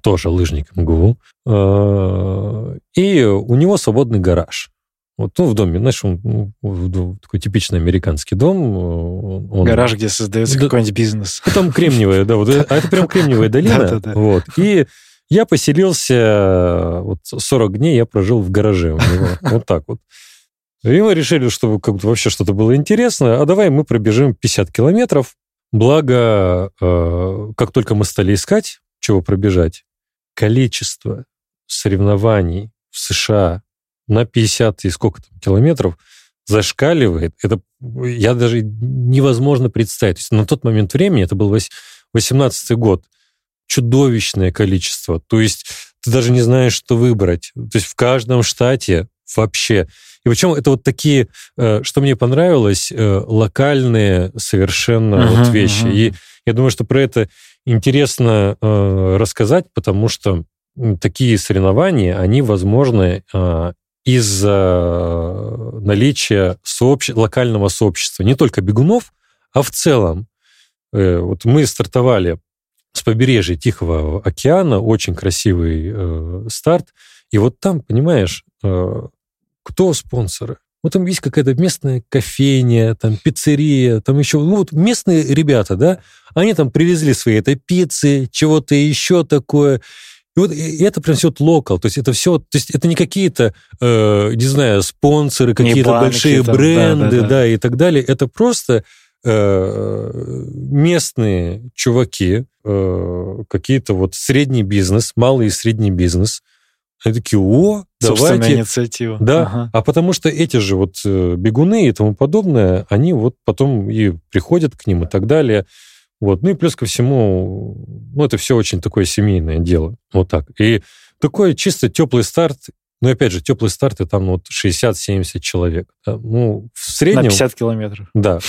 S1: тоже лыжник МГУ. Э, и у него свободный гараж. Вот, ну, в доме, знаешь, он, ну, такой типичный американский дом.
S2: Э, он, Гараж, где создается да, какой-нибудь бизнес.
S1: Ну, там кремниевая, да, вот, а это прям кремниевая долина. Вот. И я поселился, вот 40 дней я прожил в гараже у него, вот так вот. И мы решили, что как вообще что-то было интересно, а давай мы пробежим 50 километров. Благо, э, как только мы стали искать, чего пробежать, количество соревнований в США на 50 и сколько там километров зашкаливает. Это я даже невозможно представить. То есть на тот момент времени, это был 18 год, чудовищное количество. То есть ты даже не знаешь, что выбрать. То есть в каждом штате вообще. И причем это вот такие, э, что мне понравилось, э, локальные совершенно uh-huh, вот вещи. Uh-huh. И я думаю, что про это интересно э, рассказать, потому что такие соревнования, они возможны из-за наличия сообще... локального сообщества, не только бегунов, а в целом. Э, вот мы стартовали с побережья Тихого океана, очень красивый э, старт, и вот там, понимаешь, э, кто спонсоры? Вот там есть какая-то местная кофейня, там пиццерия, там еще, ну вот местные ребята, да, они там привезли свои это пиццы, чего-то еще такое, и вот и это прям все локал, то есть это все, то есть это не какие-то, э, не знаю, спонсоры, какие-то большие там, бренды, да, да, да. да, и так далее. Это просто э, местные чуваки, э, какие-то вот средний бизнес, малый и средний бизнес. Они такие, о, давайте.
S2: инициатива.
S1: Да, ага. а потому что эти же вот э, бегуны и тому подобное, они вот потом и приходят к ним и так далее. Вот. Ну и плюс ко всему, ну это все очень такое семейное дело. Вот так. И такой чисто теплый старт. Ну, опять же, теплые старты, там ну, вот 60-70 человек. Да? Ну, в среднем... На
S2: 50 километров.
S1: Да.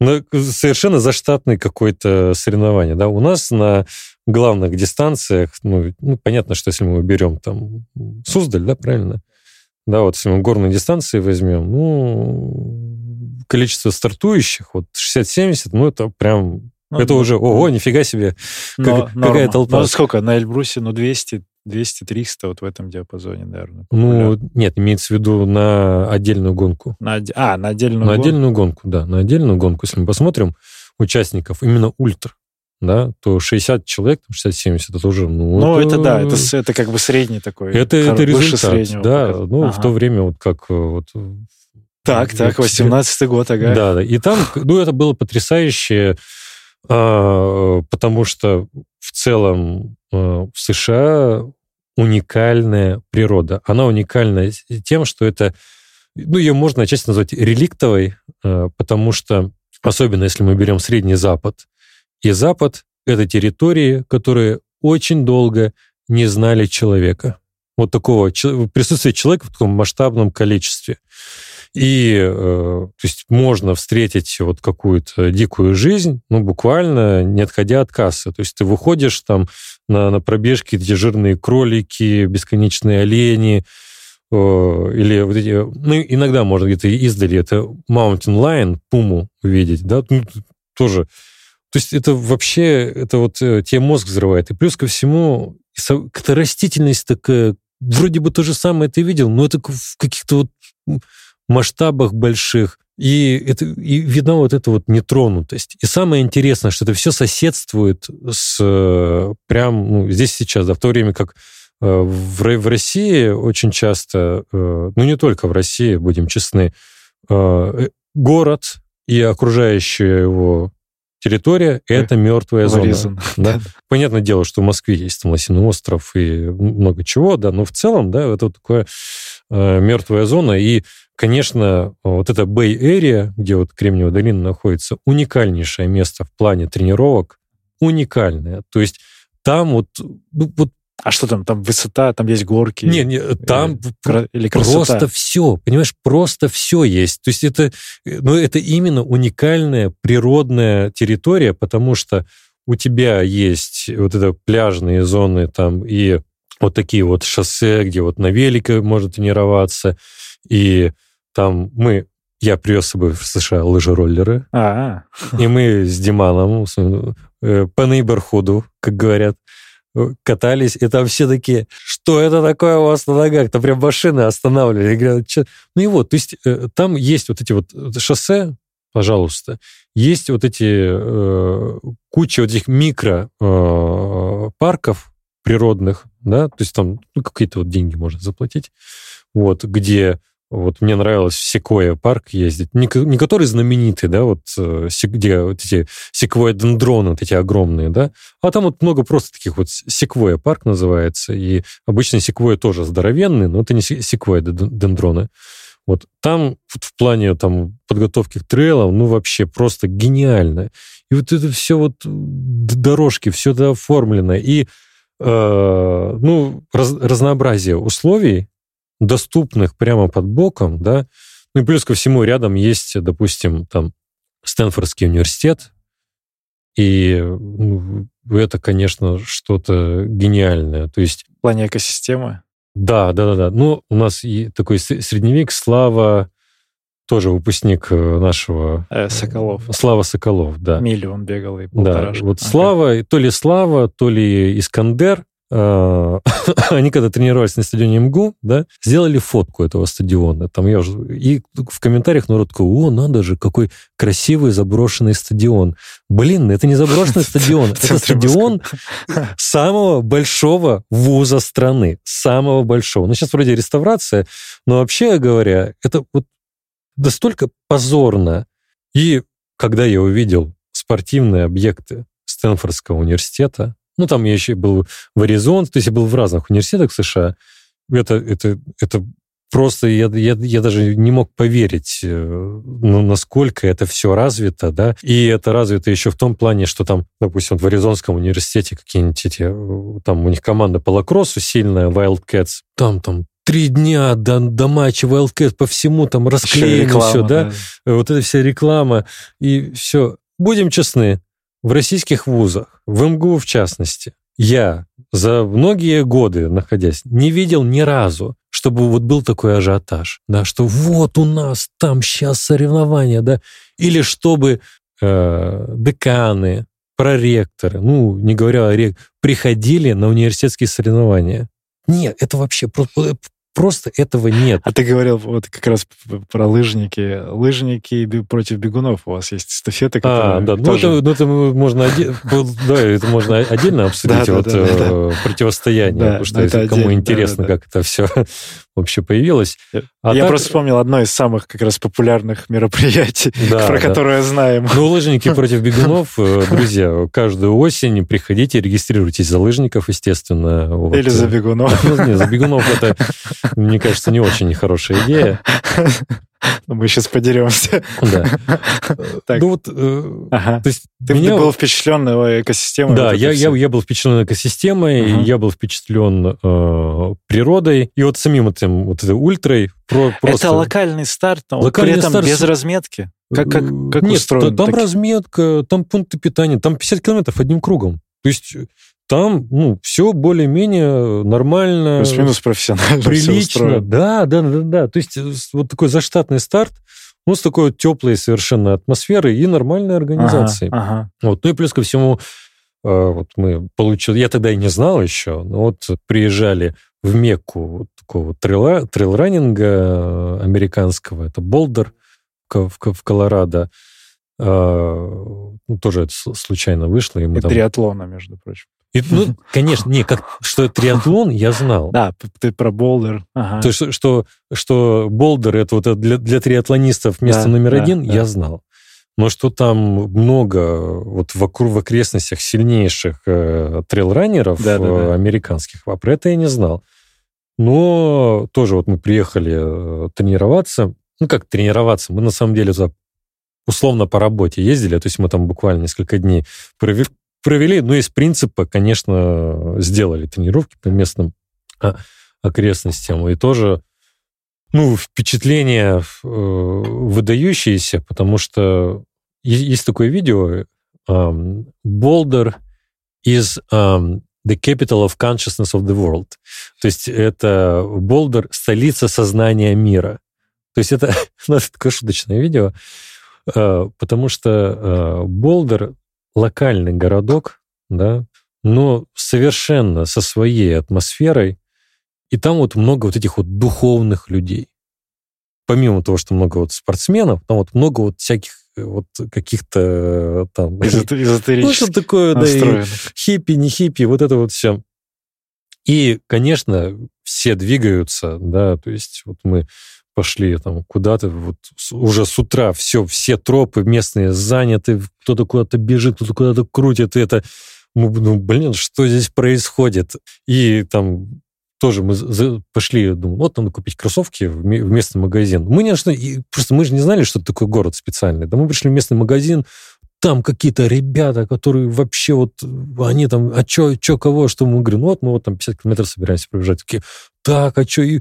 S1: Ну, совершенно заштатный какое-то соревнование. Да? У нас на главных дистанциях, ну, ну, понятно, что если мы берем там Суздаль, да, правильно? Да, вот если мы горные дистанции возьмем, ну, количество стартующих, вот 60-70, ну, это прям ну, это ну, уже, ого, нифига себе, как, какая толпа.
S2: Ну, сколько, на Эльбрусе, ну, 200, 200-300 вот в этом диапазоне, наверное.
S1: Ну, нет, имеется в виду на отдельную гонку.
S2: На, а, на отдельную
S1: На гонку? отдельную гонку, да, на отдельную гонку. Если мы посмотрим участников, именно ультра, да, то 60 человек, 60-70, это уже,
S2: ну... Ну, это, это да, это, это как бы средний такой.
S1: Это, это результат, да. Показать. Ну, ага. в то время вот как... Э, вот,
S2: так, так, 18-й год, ага.
S1: Да, да. И там, ну, это было потрясающе, потому что в целом э, в США уникальная природа. Она уникальна тем, что это, ну, ее можно отчасти назвать реликтовой, э, потому что, особенно если мы берем Средний Запад, и Запад — это территории, которые очень долго не знали человека. Вот такого присутствия человека в таком масштабном количестве. И э, то есть можно встретить вот какую-то дикую жизнь, ну, буквально не отходя от кассы. То есть ты выходишь там на, на пробежки, эти жирные кролики, бесконечные олени, э, или вот эти... Ну, иногда можно где-то издали это Mountain Lion, пуму увидеть, да, ну, тоже то есть это вообще, это вот э, тебе мозг взрывает. И плюс ко всему, какая-то растительность такая, вроде бы то же самое ты видел, но это в каких-то вот масштабах больших. И, это, и видна вот эта вот нетронутость. И самое интересное, что это все соседствует с э, прям ну, здесь сейчас, да, в то время как э, в, в России очень часто, ну не только в России, будем честны, город и окружающая его территория — это мертвая зона. Да? Понятное дело, что в Москве есть там Лосиный остров и много чего, да, но в целом, да, это такое э, мертвая зона. И, конечно, вот эта Bay Area, где вот Кремниевая долина находится, уникальнейшее место в плане тренировок, уникальное. То есть там вот, ну, вот
S2: а что там? Там высота, там есть горки?
S1: Не, не там или, или просто все, понимаешь, просто все есть. То есть это, ну, это именно уникальная природная территория, потому что у тебя есть вот это пляжные зоны там и вот такие вот шоссе, где вот на велике можно тренироваться, и там мы я привез с собой в США лыжероллеры.
S2: А
S1: -а. И мы с Диманом э, по нейборхуду, как говорят, катались, и там все такие, что это такое у вас на ногах? Там прям машины останавливали. говорят, Что? Ну и вот, то есть э, там есть вот эти вот шоссе, пожалуйста, есть вот эти э, куча вот этих микро э, парков природных, да, то есть там ну, какие-то вот деньги можно заплатить, вот, где вот мне нравилось в Секвоя парк ездить. Не, не который знаменитый, да, вот э, где вот эти секвоя дендроны, вот эти огромные, да, а там вот много просто таких вот секвоя парк называется, и обычно секвоя тоже здоровенный, но это не секвоя дендроны. Вот там вот в плане там подготовки к трейлам, ну вообще просто гениально. И вот это все вот дорожки, все это оформлено, и э, ну раз, разнообразие условий, доступных прямо под боком, да. Ну и плюс ко всему рядом есть, допустим, там Стэнфордский университет, и ну, это, конечно, что-то гениальное. То есть...
S2: В плане экосистемы?
S1: Да, да, да, да. Ну, у нас и такой средневек, Слава, тоже выпускник э, нашего...
S2: Э, Соколов.
S1: Слава Соколов, да.
S2: Милю он бегал и
S1: Да, вот ага. Слава, то ли Слава, то ли Искандер, они когда тренировались на стадионе МГУ, да, сделали фотку этого стадиона. Там я уже... И в комментариях народ такой, о, надо же, какой красивый заброшенный стадион. Блин, это не заброшенный стадион, это стадион самого большого вуза страны. Самого большого. Ну, сейчас вроде реставрация, но вообще говоря, это вот настолько позорно. И когда я увидел спортивные объекты Стэнфордского университета, ну, там я еще был в Аризоне, то есть я был в разных университетах США. Это, это, это просто я, я, я даже не мог поверить, э, ну, насколько это все развито, да, и это развито еще в том плане, что там, допустим, в Аризонском университете какие-нибудь эти, э, там у них команда по лакроссу сильная, Wildcats, там, там три дня до, до матча ВЛК по всему там расклеено все, да? да? Вот эта вся реклама и все. Будем честны, в российских вузах, в МГУ в частности, я за многие годы, находясь, не видел ни разу, чтобы вот был такой ажиотаж, да, что вот у нас там сейчас соревнования, да, или чтобы э, деканы, проректоры, ну, не говоря о рек, приходили на университетские соревнования. Нет, это вообще просто, этого нет.
S2: А ты говорил вот как раз про лыжники. Лыжники против бегунов. У вас есть эстафеты,
S1: которые... А, да, ну, тоже... ну, это, ну, это можно, да, это можно отдельно обсудить, вот э, противостояние, потому что кому интересно, как это все вообще появилось.
S2: А я так... просто вспомнил одно из самых как раз популярных мероприятий, да, про да. которое знаем.
S1: Ну, лыжники против бегунов, э, друзья, каждую осень приходите, регистрируйтесь за лыжников, естественно.
S2: Вот. Или за бегунов.
S1: Ну, нет, за бегунов это мне кажется, не очень хорошая идея.
S2: Но мы сейчас подеремся. Да.
S1: Так. Ну вот, э, ага.
S2: то есть ты, меня... ты был впечатлен экосистемой?
S1: Да, я, я, я был впечатлен экосистемой, угу. я был впечатлен э, природой, и вот самим этим вот этой ультрой.
S2: Про, просто... Это локальный старт, но локальный при этом старт... без разметки? Как, как, как
S1: Нет, устроен? там так... разметка, там пункты питания, там 50 километров одним кругом. То есть там, ну, все более-менее нормально.
S2: Плюс-минус профессионально.
S1: Прилично. Да, да, да, да. То есть э, вот такой заштатный старт, ну, с такой вот теплой совершенно атмосферой и нормальной организацией. Ага, ага. Вот. Ну и плюс ко всему, э, вот мы получили, я тогда и не знал еще, но вот приезжали в Мекку вот такого трейла, трейл-раннинга э, американского, это Болдер в, в, в Колорадо. Ну, тоже это случайно вышло.
S2: И, мы и там... триатлона, между прочим.
S1: И, ну, конечно, не, как, что триатлон, я знал.
S2: Да, ты про болдер.
S1: Ага. То есть, что, что болдер это вот для, для триатлонистов место да, номер да, один, да. я знал. Но что там много вот вокруг в окрестностях сильнейших э, трейлранеров да, да, да. Э, американских, а про это я не знал. Но тоже вот мы приехали э, тренироваться. Ну, как тренироваться? Мы на самом деле за условно по работе ездили, то есть мы там буквально несколько дней провели, ну, из принципа, конечно, сделали тренировки по местным а, окрестностям, и тоже, ну, впечатление э, выдающиеся, потому что есть такое видео, is um, the capital of consciousness of the world. То есть это Болдер — столица сознания мира. То есть это, ну, это такое шуточное видео, э, потому что Болдер локальный городок, да, но совершенно со своей атмосферой, и там вот много вот этих вот духовных людей. Помимо того, что много вот спортсменов, там вот много вот всяких э, вот каких-то э, там...
S2: Эзотерических Ну,
S1: что такое, да, и хиппи, не хиппи, вот это вот все. И, конечно, все двигаются, да, то есть вот мы пошли там куда-то, вот уже с утра все, все тропы местные заняты, кто-то куда-то бежит, кто-то куда-то крутит, и это, ну, блин, что здесь происходит? И там тоже мы пошли, думаю, вот надо купить кроссовки в местный магазин. Мы не просто мы же не знали, что это такой город специальный. Да мы пришли в местный магазин, там какие-то ребята, которые вообще вот, они там, а чё, чё кого, что мы говорим, ну вот мы вот там 50 километров собираемся пробежать. Такие, так, а чё? И,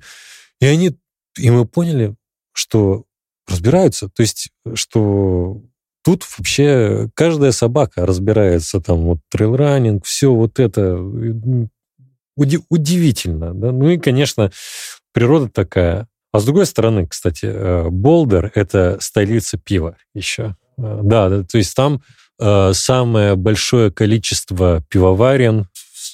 S1: и они и мы поняли, что разбираются, то есть, что тут вообще каждая собака разбирается, там вот трейлранинг, все вот это уди- удивительно, да? Ну и, конечно, природа такая. А с другой стороны, кстати, э, Болдер — это столица пива еще. Э, да, то есть там э, самое большое количество пивоварен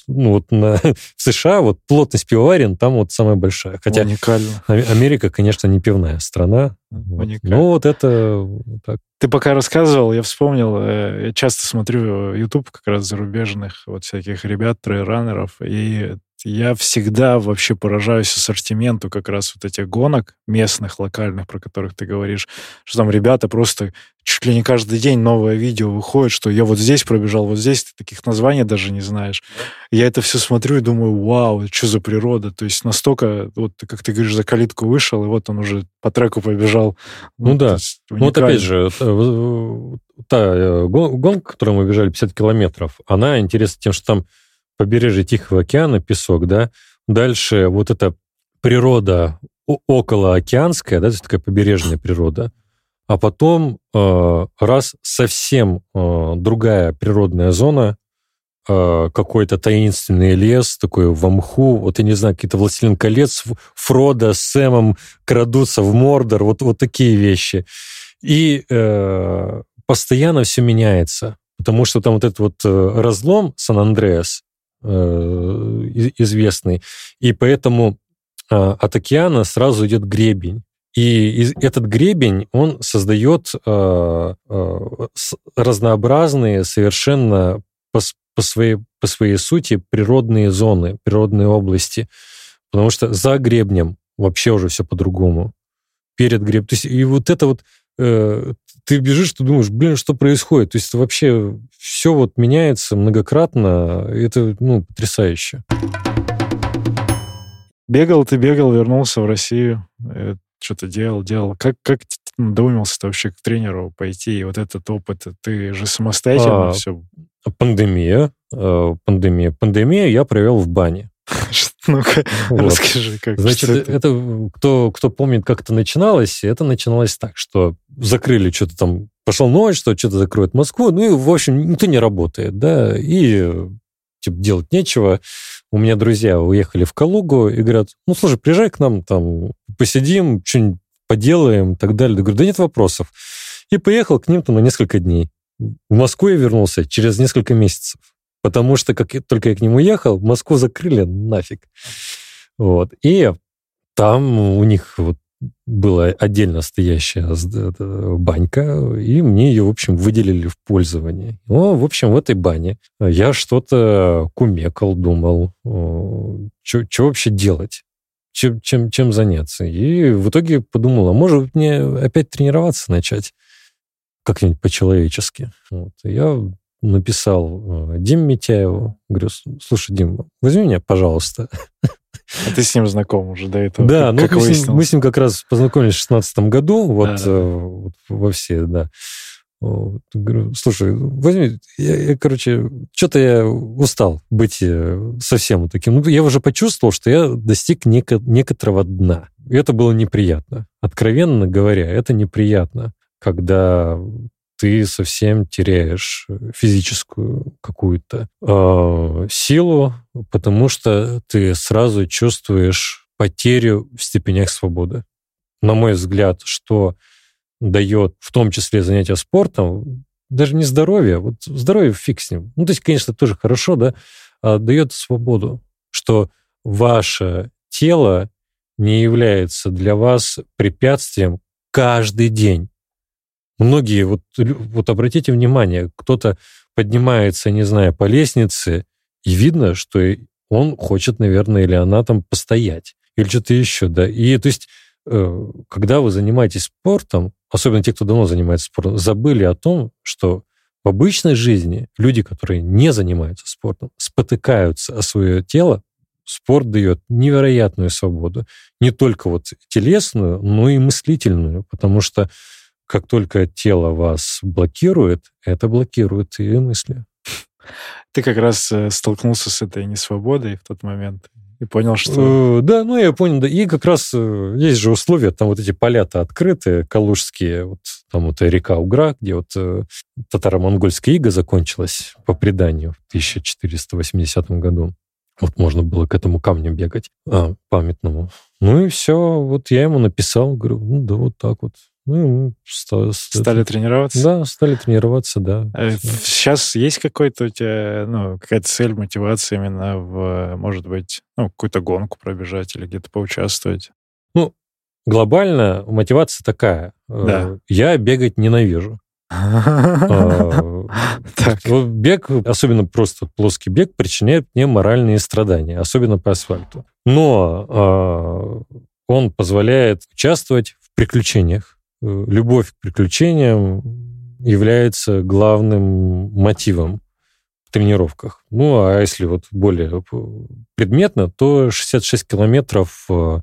S1: ну, вот на, в США вот плотность пивоварен там вот самая большая. Хотя
S2: Уникально.
S1: Америка, конечно, не пивная страна. Уникально. Вот. Но вот это так.
S2: Ты пока рассказывал, я вспомнил, э, я часто смотрю YouTube как раз зарубежных вот всяких ребят, трейранеров, и я всегда вообще поражаюсь ассортименту как раз вот этих гонок местных, локальных, про которых ты говоришь, что там ребята просто чуть ли не каждый день новое видео выходит, что я вот здесь пробежал, вот здесь, ты таких названий даже не знаешь. Я это все смотрю и думаю, вау, что за природа. То есть настолько, вот как ты говоришь, за калитку вышел, и вот он уже по треку побежал.
S1: Ну вот, да. Ну вот опять же, э, та э, гонка, которую мы бежали 50 километров, она интересна тем, что там побережье Тихого океана, песок, да, дальше вот это природа около океанская, да, то есть такая побережная природа, а потом э, раз совсем э, другая природная зона, э, какой-то таинственный лес, такой в мху, вот я не знаю, какие-то «Властелин колец», Фродо с Сэмом крадутся в Мордор, вот, вот такие вещи. И э, постоянно все меняется, потому что там вот этот вот разлом Сан-Андреас известный, и поэтому э, от океана сразу идет гребень. И этот гребень, он создает э, э, разнообразные, совершенно по, по, своей, по своей сути природные зоны, природные области. Потому что за гребнем вообще уже все по-другому. Перед гребнем. То есть и вот это вот э, ты бежишь, ты думаешь, блин, что происходит? То есть вообще все вот меняется многократно. Это, ну, потрясающе.
S2: Бегал ты, бегал, вернулся в Россию. Э, что-то делал, делал. Как, как додумался ты вообще к тренеру пойти? И вот этот опыт, ты же самостоятельно а, все...
S1: Пандемия. Э, пандемия. Пандемия я провел в бане.
S2: Ну-ка, вот. расскажи, как
S1: Значит, это, это кто, кто помнит, как это начиналось, это начиналось так, что закрыли что-то там, пошел ночь, что что-то закроют Москву, ну и, в общем, никто не работает, да, и типа делать нечего. У меня друзья уехали в Калугу и говорят, ну, слушай, приезжай к нам, там, посидим, что-нибудь поделаем и так далее. Я говорю, да нет вопросов. И поехал к ним там на несколько дней. В Москву я вернулся через несколько месяцев. Потому что как только я к ним уехал, Москву закрыли нафиг. Вот. И там у них вот была отдельно стоящая банька, и мне ее, в общем, выделили в пользование. Ну, в общем, в этой бане я что-то кумекал, думал, что вообще делать, чем, чем, чем заняться. И в итоге подумал, а может мне опять тренироваться начать как-нибудь по-человечески. Вот. я написал э, Дим Митяеву, говорю, слушай, Дим, возьми меня, пожалуйста.
S2: А ты с ним знаком уже до этого?
S1: Да, как, ну как мы, с ним, мы с ним как раз познакомились в 2016 году, вот, да, э, вот во все, да. Вот, говорю, слушай, возьми, я, я короче, что-то я устал быть э, совсем таким. Ну, я уже почувствовал, что я достиг неко- некоторого дна. И это было неприятно. Откровенно говоря, это неприятно, когда ты совсем теряешь физическую какую-то э, силу, потому что ты сразу чувствуешь потерю в степенях свободы. На мой взгляд, что дает в том числе занятие спортом, даже не здоровье, вот здоровье фиг с ним. Ну, то есть, конечно, тоже хорошо, да, а дает свободу, что ваше тело не является для вас препятствием каждый день. Многие, вот, вот обратите внимание, кто-то поднимается, не знаю, по лестнице, и видно, что он хочет, наверное, или она там постоять, или что-то еще, да. И то есть, э, когда вы занимаетесь спортом, особенно те, кто давно занимается спортом, забыли о том, что в обычной жизни люди, которые не занимаются спортом, спотыкаются о свое тело, спорт дает невероятную свободу. Не только вот телесную, но и мыслительную, потому что как только тело вас блокирует, это блокирует и мысли.
S2: Ты как раз э, столкнулся с этой несвободой в тот момент и понял, что...
S1: Э, да, ну я понял, да. И как раз э, есть же условия, там вот эти поля-то открыты, калужские, вот там вот река Угра, где вот татаро-монгольская ига закончилась по преданию в 1480 году. Вот можно было к этому камню бегать, а, памятному. Ну и все, вот я ему написал, говорю, ну да, вот так вот. Ну,
S2: стали, стали тренироваться?
S1: Да, стали тренироваться, да.
S2: Сейчас есть какой-то у тебя, ну, какая-то цель, мотивация именно в, может быть, ну, какую-то гонку пробежать или где-то поучаствовать?
S1: Ну, глобально мотивация такая. Э, да. Я бегать ненавижу. А, бег, особенно просто плоский бег, причиняет мне моральные страдания, особенно по асфальту. Но он позволяет участвовать в приключениях Э, любовь к приключениям является главным мотивом в тренировках. Ну, а если вот более предметно, то 66 километров э,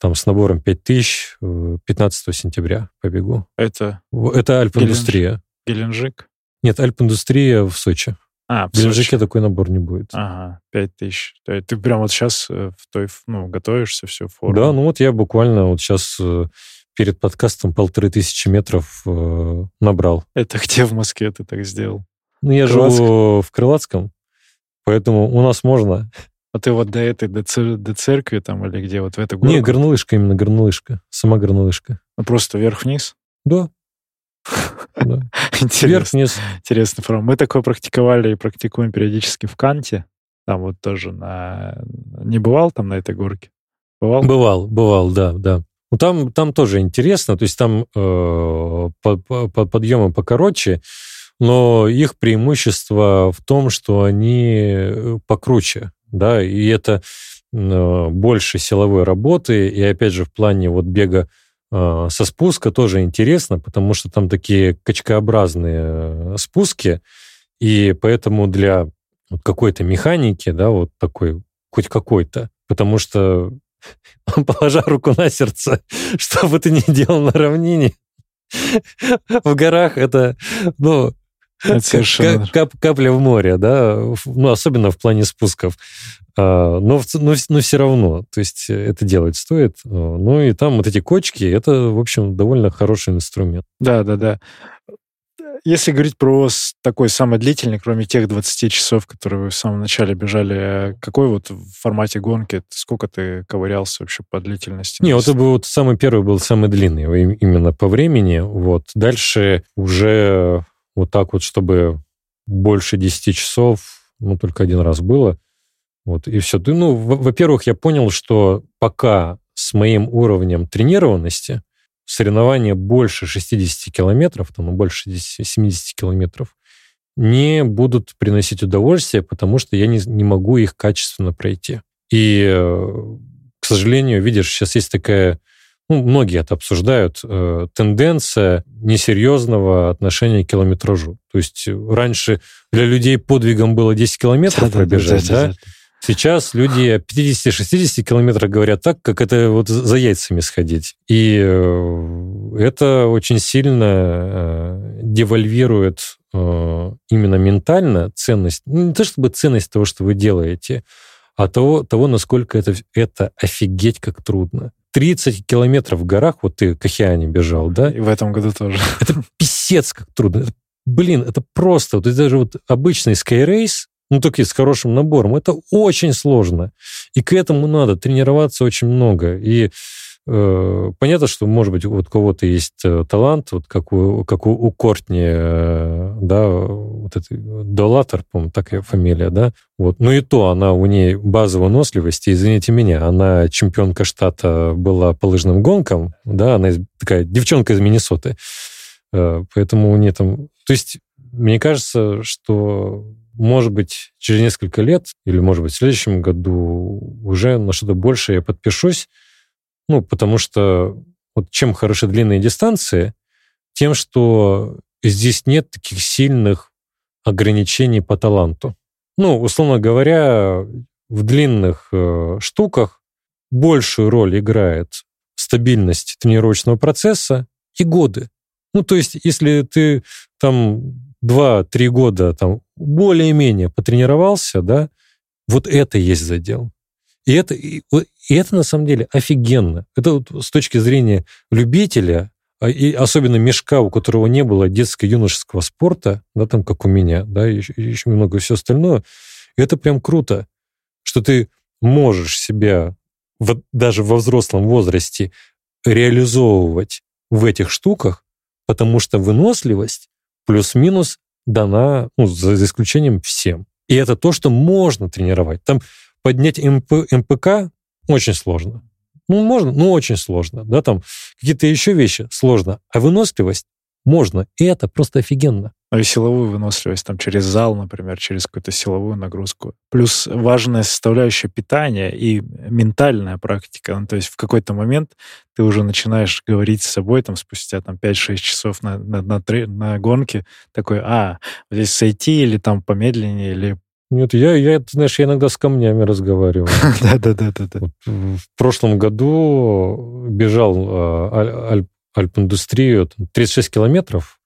S1: там с набором 5000 15 э, сентября побегу.
S2: Это?
S1: Это Альп-индустрия.
S2: Геленджик?
S1: Нет, Альп-индустрия в Сочи.
S2: А,
S1: в Геленджике такой набор не будет.
S2: Ага, 5 тысяч. Ты прям вот сейчас э, в той, ну, готовишься, все, форму.
S1: Да, ну вот я буквально вот сейчас э, перед подкастом полторы тысячи метров э, набрал.
S2: Это где в Москве ты так сделал?
S1: Ну, я Крылатск? живу в Крылатском, поэтому у нас можно.
S2: А ты вот до этой, до, цер- до церкви там или где, вот в эту горку?
S1: Не, горнолыжка именно, горнолыжка. Сама горнолыжка.
S2: Ну, просто вверх-вниз?
S1: Да.
S2: Интересно. Вверх-вниз. Интересно. Мы такое практиковали и практикуем периодически в Канте. Там вот тоже на... Не бывал там на этой горке?
S1: Бывал? Бывал, бывал, да, да. Ну, там, там тоже интересно, то есть там э, под, под, подъемы покороче, но их преимущество в том, что они э, покруче да, и это э, больше силовой работы, и опять же в плане вот бега э, со спуска тоже интересно, потому что там такие качкообразные э, спуски, и поэтому для какой-то механики, да, вот такой, хоть какой-то, потому что положа руку на сердце, что бы ты ни делал на равнине, в горах это, ну, Совершенно. Кап, капля в море, да, ну, особенно в плане спусков. А, но, но, но все равно, то есть это делать стоит. Ну и там вот эти кочки, это, в общем, довольно хороший инструмент.
S2: Да, да, да. Если говорить про такой самый длительный, кроме тех 20 часов, которые вы в самом начале бежали, какой вот в формате гонки, сколько ты ковырялся вообще по длительности?
S1: Не, вот это был вот самый первый был самый длинный именно по времени. Вот. Дальше уже вот так вот, чтобы больше 10 часов, ну, только один раз было. Вот, и все. Ну, во-первых, я понял, что пока с моим уровнем тренированности соревнования больше 60 километров, там, ну, больше 70 километров, не будут приносить удовольствие, потому что я не, не могу их качественно пройти. И, э, к сожалению, видишь, сейчас есть такая ну, многие это обсуждают, э, тенденция несерьезного отношения к километражу. То есть раньше для людей подвигом было 10 километров да, пробежать, да, да, да, да? Сейчас люди о 50-60 километрах говорят так, как это вот за яйцами сходить. И э, это очень сильно э, девальвирует э, именно ментально ценность. Ну, не то чтобы ценность того, что вы делаете, а того, того насколько это, это офигеть как трудно. 30 километров в горах, вот ты к Океане бежал, да?
S2: И в этом году тоже.
S1: Это писец как трудно. Это, блин, это просто, вот даже вот обычный Skyrace, ну, только с хорошим набором, это очень сложно. И к этому надо тренироваться очень много. И Э, понятно, что, может быть, вот у кого-то есть э, талант, вот как у, как у, у Кортни, э, да, вот это Долатор, по-моему, такая фамилия, да, вот. Но и то она, у нее база выносливости, извините меня, она чемпионка штата была по лыжным гонкам, да, она такая девчонка из Миннесоты, поэтому у нее там... То есть, мне кажется, что может быть, через несколько лет, или, может быть, в следующем году уже на что-то большее я подпишусь, ну, потому что вот чем хороши длинные дистанции, тем, что здесь нет таких сильных ограничений по таланту. Ну, условно говоря, в длинных э, штуках большую роль играет стабильность тренировочного процесса и годы. Ну, то есть, если ты там 2-3 года там более-менее потренировался, да, вот это есть задел. И это, и, и это на самом деле офигенно. Это вот с точки зрения любителя, а, и особенно мешка, у которого не было детско-юношеского спорта, да, там как у меня, да, еще, еще много все остальное, это прям круто, что ты можешь себя в, даже во взрослом возрасте реализовывать в этих штуках, потому что выносливость плюс-минус дана, ну, за, исключением всем. И это то, что можно тренировать. Там поднять МП, МПК очень сложно. Ну, можно, но очень сложно. Да, там какие-то еще вещи сложно. А выносливость можно. И это просто офигенно.
S2: Ну и силовую выносливость, там, через зал, например, через какую-то силовую нагрузку. Плюс важная составляющая питания и ментальная практика. Ну, то есть в какой-то момент ты уже начинаешь говорить с собой, там, спустя там 5-6 часов на, на, на, на гонке, такой, а, здесь сойти или там помедленнее, или
S1: нет, я, я, знаешь, я иногда с камнями разговариваю.
S2: Да-да-да.
S1: В прошлом году бежал а, Альп-индустрию 36 километров,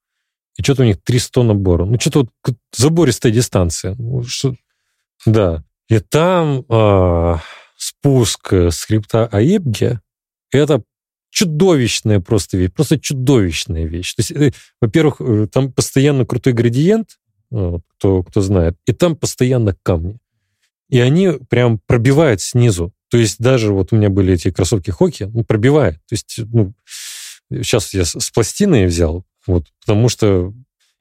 S1: и что-то у них 300 набора. Ну, что-то вот забористая дистанция. Ну, что... Да. И там э, спуск с хребта Аибге, это чудовищная просто вещь, просто чудовищная вещь. То есть, э, во-первых, э, там постоянно крутой градиент, вот, кто, кто знает, и там постоянно камни. И они прям пробивают снизу. То есть даже вот у меня были эти кроссовки Хоки, ну, пробивает. То есть, ну, сейчас я с пластиной взял, вот, потому что...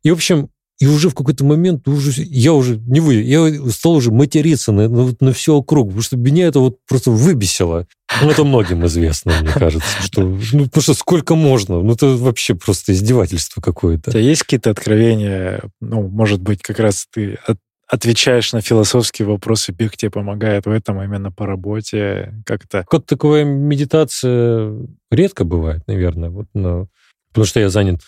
S1: И, в общем, и уже в какой-то момент уже, я уже не вы, я стал уже материться на, на, на всю округу, потому что меня это вот просто выбесило. Ну, это многим известно, мне кажется, что, ну, потому что сколько можно? Ну, это вообще просто издевательство какое-то.
S2: У тебя есть какие-то откровения? Ну, может быть, как раз ты от, отвечаешь на философские вопросы, бег тебе помогает в этом именно по работе, как-то...
S1: Как такая медитация редко бывает, наверное, вот, но потому что я занят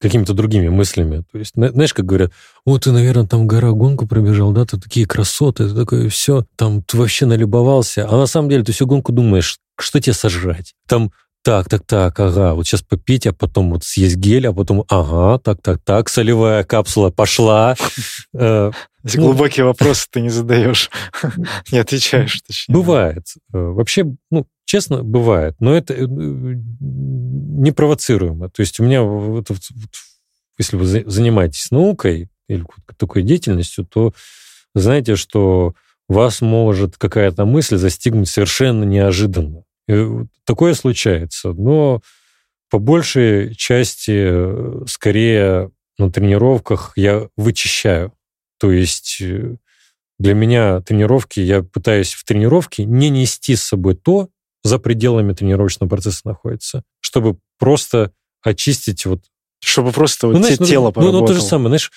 S1: какими-то другими мыслями. То есть, знаешь, как говорят, о, ты, наверное, там гора гонку пробежал, да, ты такие красоты, ты такое все, там ты вообще налюбовался. А на самом деле ты всю гонку думаешь, что тебе сожрать? Там так, так, так, ага, вот сейчас попить, а потом вот съесть гель, а потом, ага, так, так, так, солевая капсула пошла.
S2: Э, глубокие вопросы ты не задаешь, не отвечаешь, точнее.
S1: Бывает. Э, вообще, ну, честно, бывает, но это э, непровоцируемо. То есть у меня, если вы занимаетесь наукой или такой деятельностью, то знаете, что вас может какая-то мысль застигнуть совершенно неожиданно. Такое случается, но по большей части э, скорее на тренировках я вычищаю. То есть э, для меня тренировки, я пытаюсь в тренировке не нести с собой то, за пределами тренировочного процесса находится, чтобы просто очистить вот...
S2: Чтобы просто ну, вот знаешь, тело
S1: ну, ну, ну, то же самое, знаешь,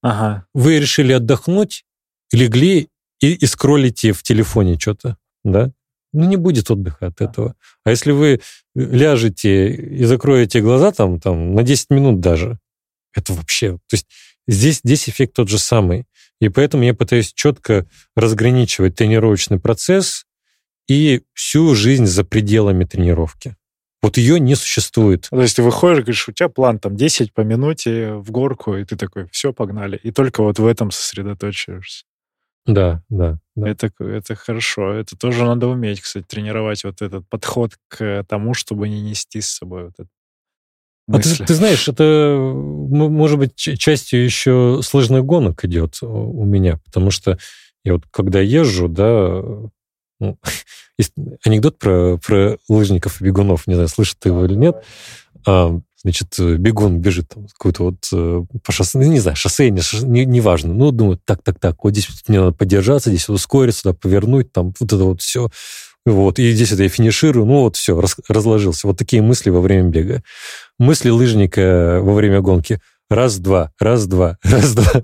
S1: ага. вы решили отдохнуть, легли и, и скроллите в телефоне что-то, да? Ну, не будет отдыха от этого. А если вы ляжете и закроете глаза там, там на 10 минут даже, это вообще... То есть здесь, здесь эффект тот же самый. И поэтому я пытаюсь четко разграничивать тренировочный процесс и всю жизнь за пределами тренировки. Вот ее не существует.
S2: То есть ты выходишь, говоришь, у тебя план там 10 по минуте в горку, и ты такой, все, погнали. И только вот в этом сосредоточиваешься.
S1: Да, да. да.
S2: Это, это хорошо. Это тоже надо уметь, кстати, тренировать вот этот подход к тому, чтобы не нести с собой вот это
S1: а ты, ты знаешь, это, может быть, частью еще сложных гонок идет у меня, потому что я вот когда езжу, да, ну, есть анекдот про, про лыжников и бегунов, не знаю, слышит ты его или нет. А, значит, бегун бежит там какой-то вот э, по шоссе, ну, не знаю, шоссе, не, не важно. Ну, думаю, так, так, так, вот здесь мне надо поддержаться, здесь ускориться, сюда повернуть, там вот это вот все. Вот, и здесь это я финиширую, ну вот все, раз, разложился. Вот такие мысли во время бега. Мысли лыжника во время гонки. Раз-два, раз-два, раз-два.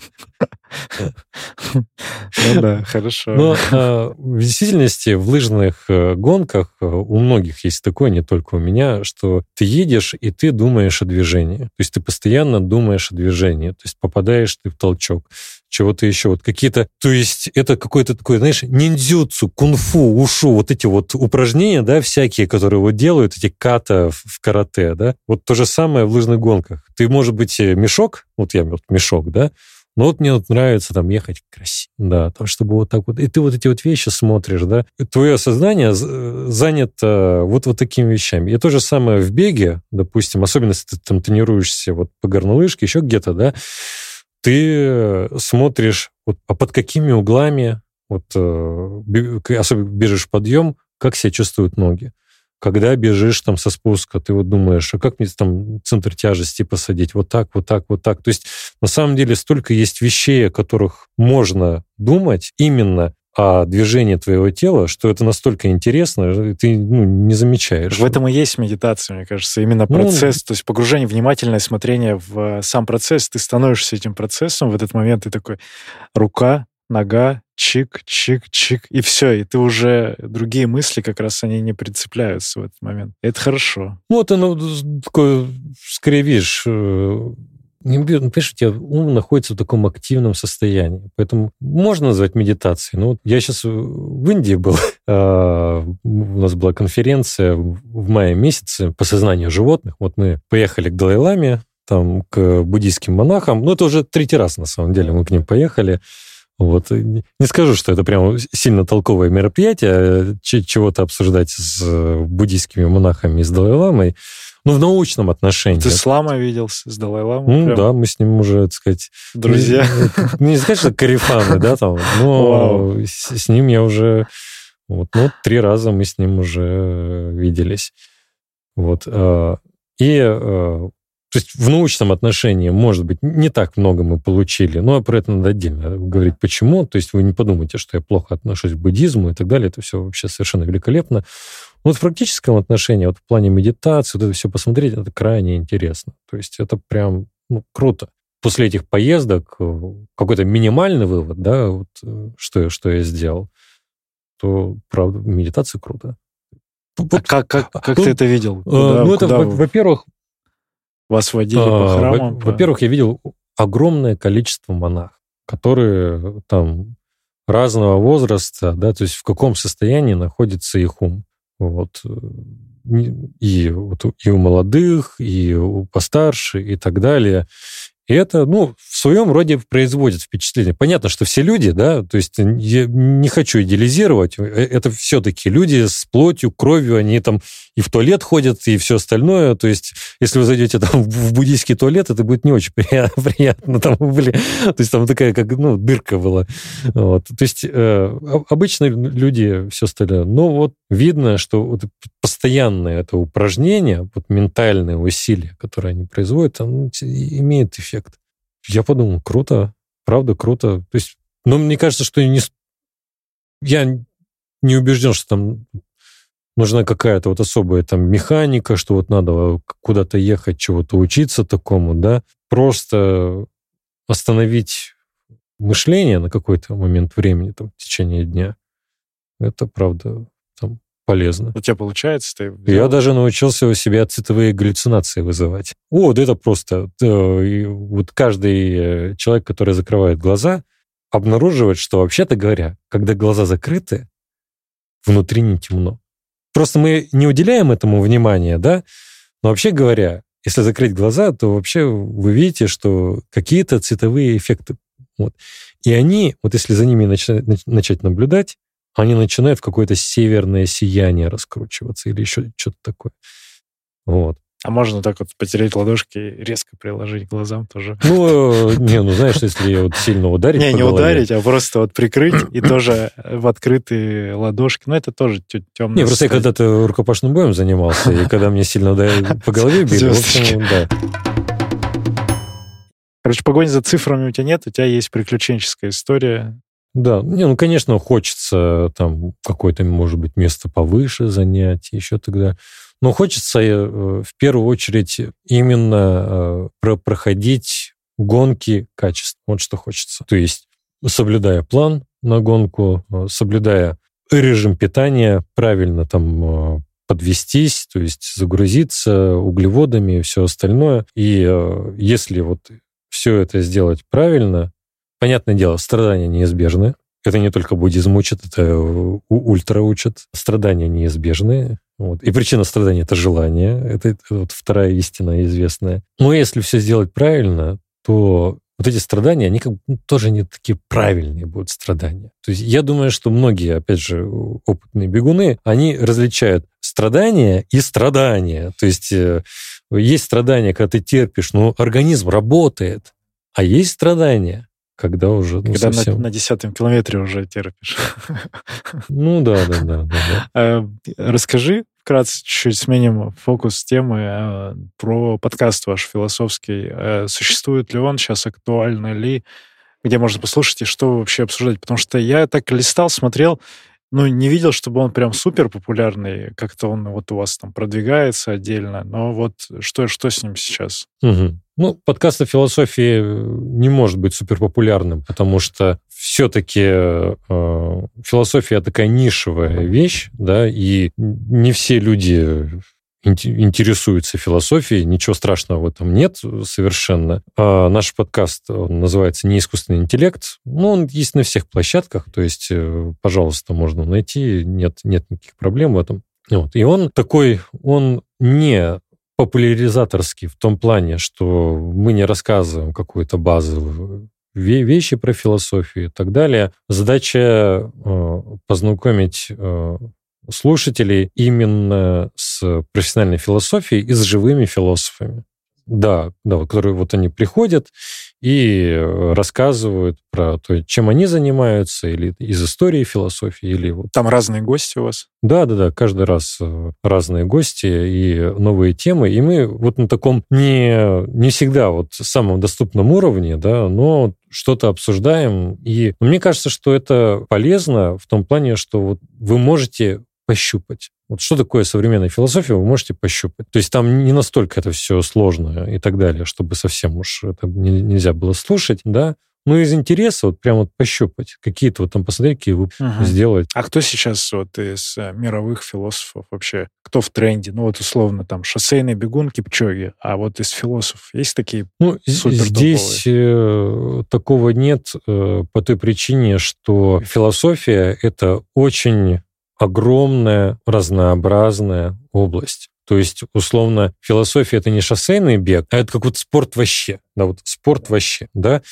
S2: Ну да, хорошо.
S1: Но а, в действительности в лыжных э, гонках э, у многих есть такое, не только у меня, что ты едешь, и ты думаешь о движении. То есть ты постоянно думаешь о движении. То есть попадаешь ты в толчок чего-то еще, вот какие-то, то есть это какой-то такой, знаешь, ниндзюцу, кунг-фу, ушу, вот эти вот упражнения, да, всякие, которые вот делают, эти ката в карате, да, вот то же самое в лыжных гонках. Ты, может быть, э, мешок, вот я вот мешок, да, но вот мне вот нравится там ехать красиво, да, то, чтобы вот так вот, и ты вот эти вот вещи смотришь, да, и твое сознание занято вот, вот такими вещами. И то же самое в беге, допустим, особенно если ты там тренируешься вот по горнолыжке, еще где-то, да, ты смотришь, вот, а под какими углами, вот, э, особенно бежишь подъем, как себя чувствуют ноги когда бежишь там со спуска, ты вот думаешь, а как мне там центр тяжести посадить? Вот так, вот так, вот так. То есть на самом деле столько есть вещей, о которых можно думать именно о движении твоего тела, что это настолько интересно, ты ну, не замечаешь.
S2: В этом и есть медитация, мне кажется. Именно ну, процесс, ну, то есть погружение, внимательное смотрение в сам процесс. Ты становишься этим процессом. В этот момент ты такой, рука, нога, чик, чик, чик, и все, и ты уже другие мысли как раз они не прицепляются в этот момент. Это хорошо.
S1: Вот оно такое, скорее, видишь, э, не, ну, тебя ум находится в таком активном состоянии. Поэтому можно назвать медитацией. Ну, вот я сейчас в Индии был. А, у нас была конференция в мае месяце по сознанию животных. Вот мы поехали к Далай-Ламе, там к буддийским монахам. Ну, это уже третий раз, на самом деле, мы к ним поехали. Вот. Не скажу, что это прям сильно толковое мероприятие, чего-то обсуждать с буддийскими монахами и с Далай-ламой. Ну, в научном отношении.
S2: Ты с Ламой виделся, с Далай-ламой?
S1: Ну, прям? да, мы с ним уже, так сказать...
S2: Друзья.
S1: Не, не сказать, что карифаны, да, там, но с, с ним я уже... Вот, ну, три раза мы с ним уже виделись. Вот. И то есть в научном отношении, может быть, не так много мы получили, но про это надо отдельно говорить, почему. То есть вы не подумайте, что я плохо отношусь к буддизму и так далее. Это все вообще совершенно великолепно. Вот в практическом отношении, вот в плане медитации, вот это все посмотреть, это крайне интересно. То есть это прям ну, круто. После этих поездок э, какой-то минимальный вывод, да, вот, э, что, что я сделал, то, правда, медитация круто.
S2: А как, как, как ну, ты это видел?
S1: Э, куда, ну, это, во-первых,
S2: вас водили по а, храмам?
S1: Во-первых, я видел огромное количество монахов, которые там разного возраста, да, то есть в каком состоянии находится их ум. Вот. И, вот, и у молодых, и у постарше, и так далее. И это, ну, в своем роде производит впечатление. Понятно, что все люди, да, то есть я не хочу идеализировать, э, это все-таки люди с плотью, кровью, они там и в туалет ходят, и все остальное. То есть, если вы зайдете там в буддийский туалет, это будет не очень приятно. Там были, то есть там такая, как, ну, дырка была. Вот. То есть э, обычные люди, все остальное. Но вот видно, что вот постоянное это упражнение, вот ментальные усилия, которые они производят, оно имеет эффект. Я подумал, круто, правда, круто. То есть, но мне кажется, что не, я не убежден, что там нужна какая-то вот особая там механика, что вот надо куда-то ехать, чего-то учиться такому, да. Просто остановить мышление на какой-то момент времени, там, в течение дня, это, правда, полезно.
S2: У тебя получается? Ты
S1: Я даже научился у себя цветовые галлюцинации вызывать. О, да это просто... Вот каждый э, человек, который закрывает глаза, обнаруживает, что вообще-то говоря, когда глаза закрыты, внутри не темно. Просто мы не уделяем этому внимания, да? Но вообще говоря, если закрыть глаза, то вообще вы видите, что какие-то цветовые эффекты. Вот. И они, вот если за ними начать, начать наблюдать, они начинают в какое-то северное сияние раскручиваться или еще что-то такое. Вот.
S2: А можно так вот потереть ладошки и резко приложить глазам тоже?
S1: Ну, не, ну знаешь, если вот сильно ударить
S2: Не, не ударить, а просто вот прикрыть и тоже в открытые ладошки. Ну, это тоже темно.
S1: Не, просто я когда-то рукопашным боем занимался, и когда мне сильно по голове били, в общем, да.
S2: Короче, погони за цифрами у тебя нет, у тебя есть приключенческая история.
S1: Да, не, ну, конечно, хочется там какое-то, может быть, место повыше занять, еще тогда. Но хочется э, в первую очередь именно э, проходить гонки качеств. Вот что хочется. То есть соблюдая план на гонку, э, соблюдая режим питания, правильно там подвестись, то есть загрузиться углеводами и все остальное. И если вот все это сделать правильно, понятное дело, страдания неизбежны. Это не только буддизм учит, это ультра учат. Страдания неизбежны. Вот. И причина страдания — это желание. Это, это вот вторая истина известная. Но если все сделать правильно, то вот эти страдания, они как бы ну, тоже не такие правильные будут страдания. То есть я думаю, что многие, опять же, опытные бегуны, они различают страдания и страдания. То есть э, есть страдания, когда ты терпишь, но организм работает, а есть страдания, когда уже...
S2: Ну, когда совсем... на, на десятом километре уже терпишь.
S1: Ну да, да, да. да,
S2: э, Расскажи вкратце чуть-чуть сменим фокус темы э, про подкаст ваш философский. Э, существует ли он сейчас, актуально ли? Где можно послушать и что вообще обсуждать? Потому что я так листал, смотрел, ну, не видел, чтобы он прям супер популярный, как-то он вот у вас там продвигается отдельно, но вот что, что с ним сейчас?
S1: Угу. Ну, подкаст о философии э, не может быть супер популярным, потому что все-таки э, философия такая нишевая вещь, да, и не все люди интересуются философией, ничего страшного в этом нет совершенно. А наш подкаст называется «Не искусственный интеллект». Ну, он есть на всех площадках, то есть, э, пожалуйста, можно найти, нет, нет никаких проблем в этом. Вот. И он такой, он не популяризаторский в том плане, что мы не рассказываем какую-то базовую вещи про философию и так далее. Задача э, познакомить э, слушателей именно с профессиональной философией и с живыми философами. Да, да, вот, которые вот они приходят и э, рассказывают про то, чем они занимаются, или из истории философии, или вот...
S2: Там разные гости у вас?
S1: Да, да, да, каждый раз э, разные гости и новые темы, и мы вот на таком не, не всегда вот самом доступном уровне, да, но что-то обсуждаем, и мне кажется, что это полезно в том плане, что вот вы можете пощупать. Вот что такое современная философия, вы можете пощупать. То есть там не настолько это все сложно и так далее, чтобы совсем уж это нельзя было слушать, да. Ну, из интереса вот прям вот пощупать, какие-то вот там посмотреть, какие вы угу. сделать.
S2: А кто сейчас вот из э, мировых философов вообще, кто в тренде? Ну, вот условно там шоссейные бегунки Пчоги, а вот из философов есть такие
S1: Ну, здесь э, такого нет э, по той причине, что философия — это очень огромная, разнообразная область. То есть, условно, философия — это не шоссейный бег, а это как вот спорт вообще да, вот спорт вообще, да,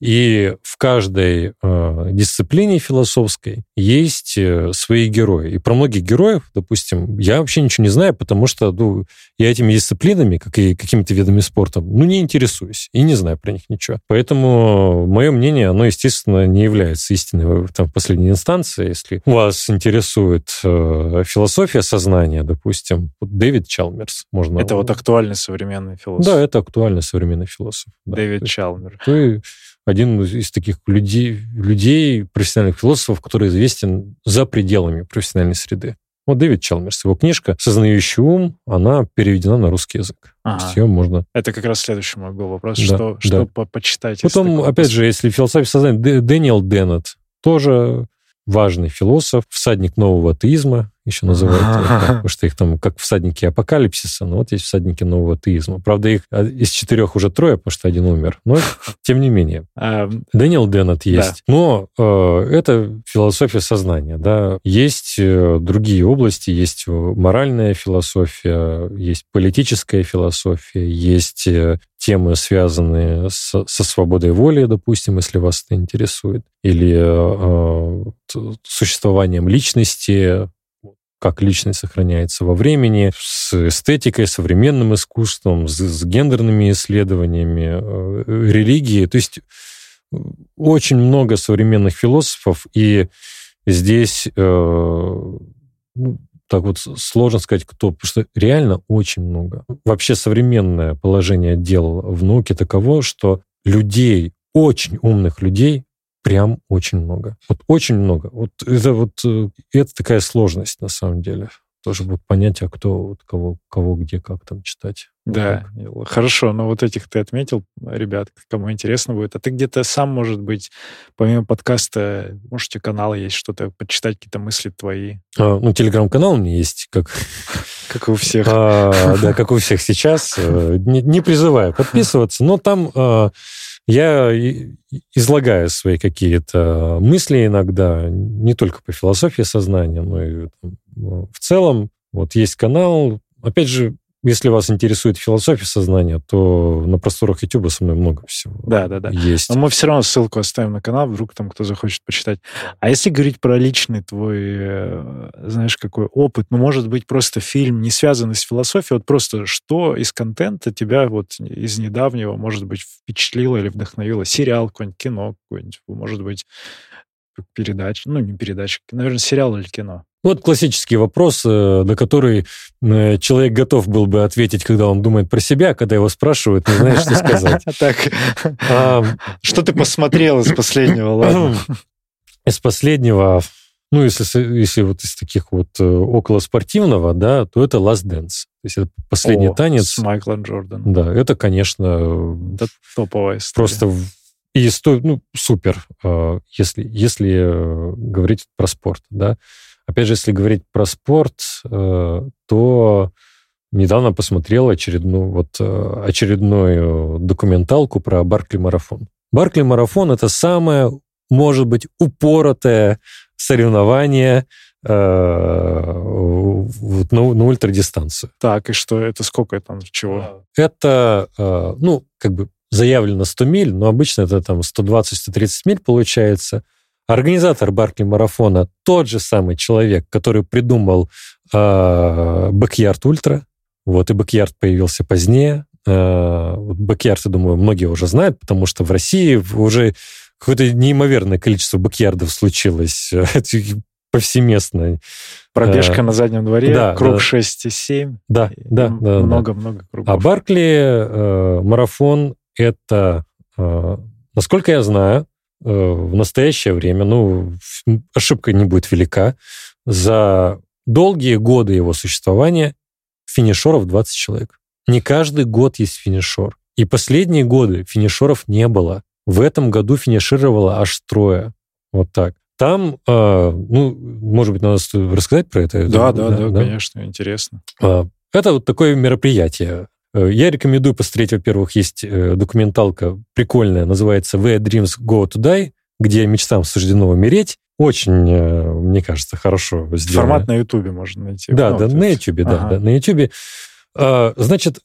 S1: и в каждой э, дисциплине философской есть э, свои герои. И про многих героев, допустим, я вообще ничего не знаю, потому что ну, я этими дисциплинами, как и какими-то видами спорта, ну, не интересуюсь и не знаю про них ничего. Поэтому мое мнение, оно, естественно, не является истиной там, в последней инстанции. Если вас интересует э, философия сознания, допустим, вот Дэвид Чалмерс, можно...
S2: Это вот актуальный современный философ.
S1: Да, это актуальный современный философ.
S2: Дэвид Чалмер.
S1: Ты один из таких людей, людей, профессиональных философов, который известен за пределами профессиональной среды. Вот Дэвид Чалмерс, его книжка «Сознающий ум», она переведена на русский язык. Ага. То есть ее можно...
S2: Это как раз следующий мой был вопрос. Да, что, да. что по почитать?
S1: Потом, опять же, если философия сознания, Дэниел Деннет тоже важный философ, всадник нового атеизма, еще называют, потому что их там как всадники апокалипсиса, но вот есть всадники нового атеизма. Правда, их а, из четырех уже трое, потому что один умер, но тем не менее. Дэниел Деннет есть. Но э, это философия сознания, да. Есть э, другие области, есть моральная философия, есть политическая философия, есть э, темы, связанные с, со свободой воли, допустим, если вас это интересует, или э, существованием личности, как личность сохраняется во времени, с эстетикой, современным искусством, с, с гендерными исследованиями, э, религией. То есть э, очень много современных философов, и здесь э, ну, так вот сложно сказать, кто, потому что реально очень много. Вообще современное положение дел в науке таково, что людей, очень умных людей прям очень много. Вот очень много. Вот это вот э, это такая сложность на самом деле. Тоже будет понять, а кто, вот кого, кого, где, как там читать.
S2: Да, как. хорошо. Но вот этих ты отметил, ребят, кому интересно будет. А ты где-то сам, может быть, помимо подкаста, может, у тебя канал есть, что-то почитать, какие-то мысли твои?
S1: А, ну, телеграм-канал у меня есть, как...
S2: Как у всех.
S1: А, да, как у всех сейчас. Э, не, не призываю подписываться, но там а, я излагаю свои какие-то мысли иногда, не только по философии сознания, но и там, в целом. Вот есть канал. Опять же, если вас интересует философия сознания, то на просторах YouTube со мной много всего
S2: да, да, да.
S1: есть.
S2: Но мы все равно ссылку оставим на канал, вдруг там кто захочет почитать. А если говорить про личный твой, э, знаешь, какой опыт, ну, может быть, просто фильм, не связанный с философией, вот просто что из контента тебя вот из недавнего, может быть, впечатлило или вдохновило? Сериал какой-нибудь, кино какое-нибудь, может быть, передача, ну, не передача, наверное, сериал или кино.
S1: Вот классический вопрос, э, на который э, человек готов был бы ответить, когда он думает про себя, когда его спрашивают, не знаешь, что сказать.
S2: Так, что ты посмотрел из последнего?
S1: Из последнего, ну, если, если вот из таких вот э, около спортивного, да, то это Last Dance. То есть это последний О, танец.
S2: С Майклом Джорданом.
S1: Да, это, конечно...
S2: Это топовая история.
S1: Просто и сто, ну, супер, если, если говорить про спорт, да. Опять же, если говорить про спорт, э, то недавно посмотрел очередную, вот, э, очередную документалку про Баркли-марафон. Баркли-марафон — это самое, может быть, упоротое соревнование э, на, на ультрадистанцию.
S2: Так, и что это сколько там, чего?
S1: Это, э, ну, как бы заявлено 100 миль, но обычно это там 120-130 миль получается. Организатор Баркли марафона тот же самый человек, который придумал э, Backyard Ultra. Вот, и Backyard появился позднее. Э, Backyard, я думаю, многие уже знают, потому что в России уже какое-то неимоверное количество бакьярдов случилось повсеместно.
S2: Пробежка э, на заднем дворе, да, круг да. 6,7.
S1: Да, да, да.
S2: Много-много да. кругов.
S1: А Баркли э, марафон это, э, насколько я знаю, э, в настоящее время, ну, ошибка не будет велика, за долгие годы его существования финишеров 20 человек. Не каждый год есть финишер. И последние годы финишеров не было. В этом году финишировало аж трое. Вот так. Там, э, ну, может быть, надо рассказать про это?
S2: Да, да, да, да, конечно, интересно.
S1: Э, это вот такое мероприятие. Э, я рекомендую посмотреть, во-первых, есть э, документалка прикольная, называется «Where Dreams Go To Die», где мечтам суждено умереть. Очень, э, мне кажется, хорошо сделано.
S2: Формат на Ютубе можно найти.
S1: Да, ну, да, на Ютубе, ага. да, да, на Ютубе. Значит,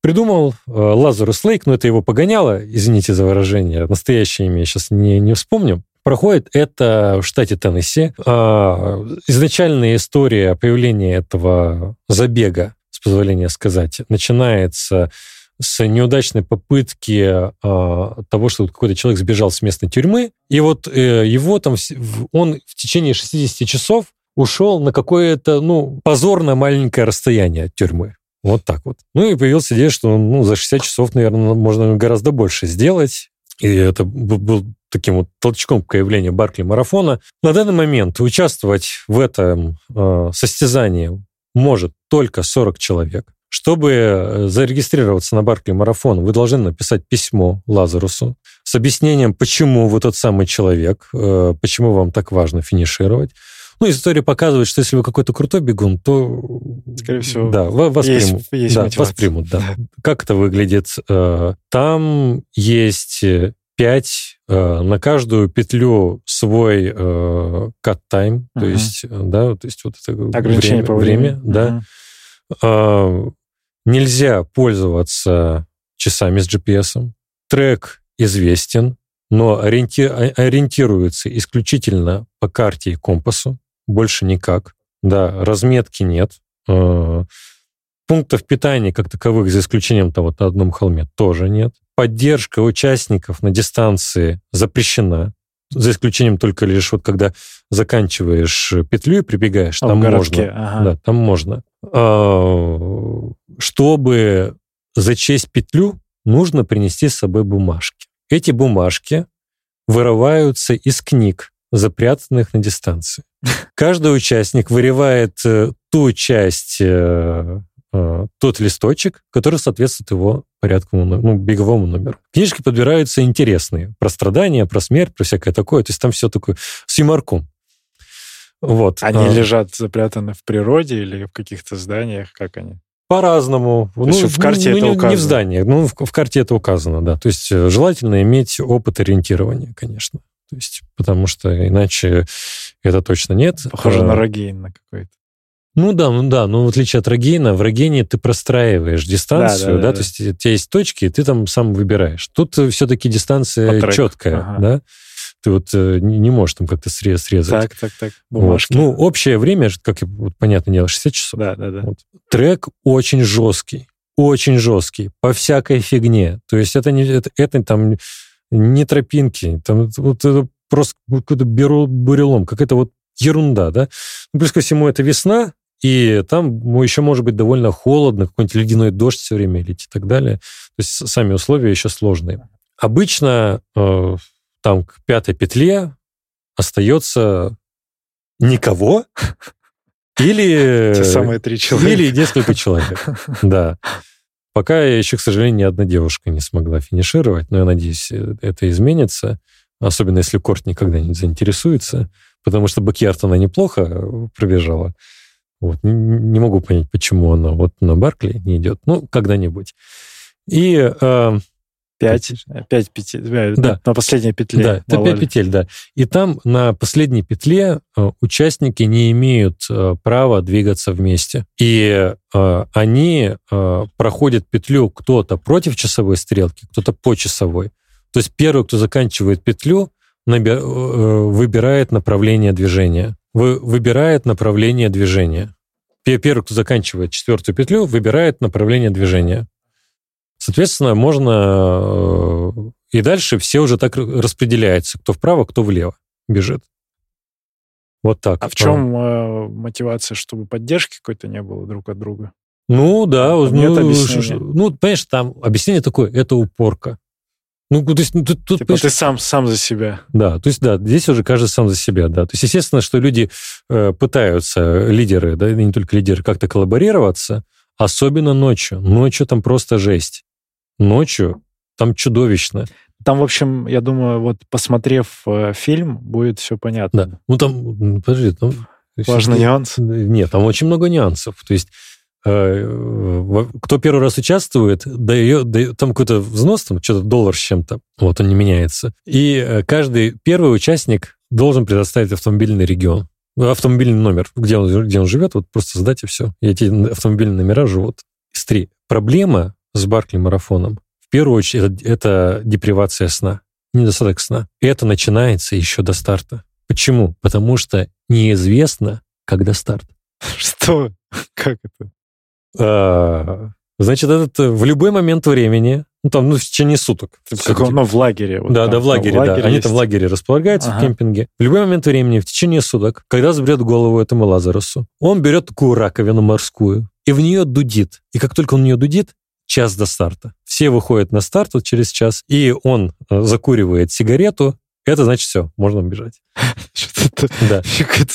S1: придумал Лазарус Лейк, но это его погоняло, извините за выражение, настоящее имя я сейчас не, не вспомню. Проходит это в штате Теннесси. Изначальная история появления этого забега позволения сказать, начинается с неудачной попытки э, того, что какой-то человек сбежал с местной тюрьмы, и вот э, его там, он в течение 60 часов ушел на какое-то, ну, позорно маленькое расстояние от тюрьмы. Вот так вот. Ну и появилась идея, что ну, за 60 часов, наверное, можно гораздо больше сделать. И это был таким вот толчком к появлению Баркли марафона. На данный момент участвовать в этом э, состязании может только 40 человек. Чтобы э, зарегистрироваться на Баркли марафон, вы должны написать письмо Лазарусу с объяснением, почему вы тот самый человек, э, почему вам так важно финишировать. Ну, история показывает, что если вы какой-то крутой бегун, то...
S2: Скорее всего,
S1: да, вас есть, примут. Есть да, вас примут, да. Как это выглядит? Э, там есть пять на каждую петлю свой cut time, uh-huh. то есть, да, то есть вот это
S2: Ограничение время, по времени,
S1: время да. Uh-huh. А, нельзя пользоваться часами с GPS. Трек известен, но ориенти... ориентируется исключительно по карте и компасу, больше никак. Да, разметки нет. Пунктов питания как таковых, за исключением того, на одном холме, тоже нет. Поддержка участников на дистанции запрещена за исключением только лишь вот когда заканчиваешь петлю и прибегаешь, а там городке, можно. Ага. Да, там можно. А, чтобы зачесть петлю, нужно принести с собой бумажки. Эти бумажки вырываются из книг, запрятанных на дистанции. Каждый участник вырывает э, ту часть э, тот листочек, который соответствует его порядковому, ну, беговому номеру. Книжки подбираются интересные. Про страдания, про смерть, про всякое такое. То есть там все такое с юморком. Вот.
S2: Они а, лежат запрятаны в природе или в каких-то зданиях? Как они?
S1: По-разному.
S2: То ну, в карте ну, это
S1: не,
S2: указано?
S1: Не в зданиях, ну, в, в карте это указано, да. То есть э, желательно иметь опыт ориентирования, конечно. То есть, потому что иначе это точно нет.
S2: Похоже а, на Рогейн на какой-то.
S1: Ну да, ну да, но в отличие от Рогейна, в Рогейне ты простраиваешь дистанцию, да, да, да, да, то есть у тебя есть точки, и ты там сам выбираешь. Тут все-таки дистанция четкая, ага. да? Ты вот э, не можешь там как-то срезать.
S2: Так, так, так. Бумажки.
S1: Вот. Ну, общее время, как вот, понятно дело, 60 часов.
S2: Да, да, да. Вот.
S1: Трек очень жесткий, очень жесткий, по всякой фигне. То есть это не это, это там не тропинки, там вот это просто какой-то бурелом, какая-то вот ерунда, да. Ну, плюс ко всему, это весна, и там ну, еще может быть довольно холодно, какой-нибудь ледяной дождь все время летит и так далее. То есть сами условия еще сложные. Обычно э, там к пятой петле остается никого или...
S2: Те самые три человека.
S1: Или несколько человек, да. Пока еще, к сожалению, ни одна девушка не смогла финишировать, но я надеюсь, э, это изменится, особенно если Корт никогда не заинтересуется, потому что Бакьярд она неплохо э, пробежала, вот. Не могу понять, почему она вот на Баркли не идет. Ну, когда-нибудь. И э,
S2: Пять, пять петель,
S1: э, да.
S2: на последней петле.
S1: Да, это пять петель, да. И там на последней петле э, участники не имеют э, права двигаться вместе. И они проходят петлю кто-то против часовой стрелки, кто-то по часовой. То есть первый, кто заканчивает петлю, выбирает направление движения. Выбирает направление движения. Первый, кто заканчивает четвертую петлю, выбирает направление движения. Соответственно, можно... Э, и дальше все уже так распределяются, кто вправо, кто влево бежит. Вот так.
S2: А в чем э, мотивация, чтобы поддержки какой-то не было друг от друга?
S1: Ну, да. Там ну, ну, понимаешь, там объяснение такое, это упорка.
S2: Ну, то есть, ну, тут, тут, типа ты сам, сам за себя.
S1: Да, то есть, да, здесь уже каждый сам за себя, да. То есть, естественно, что люди э, пытаются, лидеры, да, не только лидеры, как-то коллаборироваться, особенно ночью. Ночью там просто жесть ночью, там чудовищно.
S2: Там, в общем, я думаю, вот посмотрев э, фильм, будет все понятно.
S1: Да. Ну там, подожди, там...
S2: Важный нюанс?
S1: Нет, там очень много нюансов. То есть кто первый раз участвует, дает, дает там какой-то взнос, там что-то доллар с чем-то, вот он не меняется. И э, каждый первый участник должен предоставить автомобильный регион, автомобильный номер, где он, где он живет, вот просто задать и все. И эти автомобильные номера живут. Из три. Проблема с Баркли-марафоном, в первую очередь, это депривация сна, недостаток сна. Это начинается еще до старта. Почему? Потому что неизвестно, когда старт.
S2: Что? Как это?
S1: А, значит, этот э, в любой момент времени, ну там, ну, в течение суток.
S2: Как, ну, в лагере.
S1: Вот да, там, да, в лагере, там, да. Лагерь Они там в лагере располагаются ага. в кемпинге. В любой момент времени, в течение суток, когда заберет голову этому Лазарусу, он берет такую раковину морскую и в нее дудит. И как только он в нее дудит, час до старта. Все выходят на старт вот через час, и он э, закуривает сигарету, это значит все, можно бежать.
S2: Что-то да.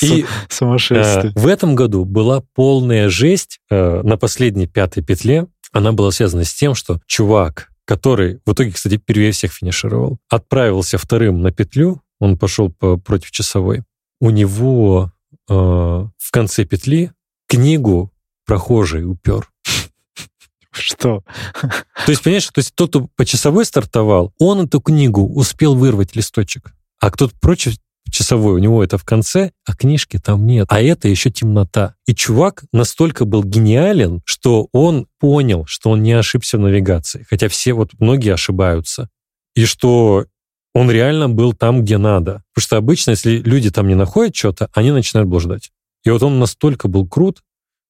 S2: и сумасшествие.
S1: Э, в этом году была полная жесть э, на последней пятой петле. Она была связана с тем, что чувак, который в итоге, кстати, первее всех финишировал, отправился вторым на петлю, он пошел по, против часовой. У него э, в конце петли книгу прохожий упер.
S2: Что?
S1: То есть, понимаешь, то есть тот, кто по часовой стартовал, он эту книгу успел вырвать листочек. А кто-то прочь часовой, у него это в конце, а книжки там нет. А это еще темнота. И чувак настолько был гениален, что он понял, что он не ошибся в навигации. Хотя все, вот многие ошибаются. И что он реально был там, где надо. Потому что обычно, если люди там не находят что-то, они начинают блуждать. И вот он настолько был крут,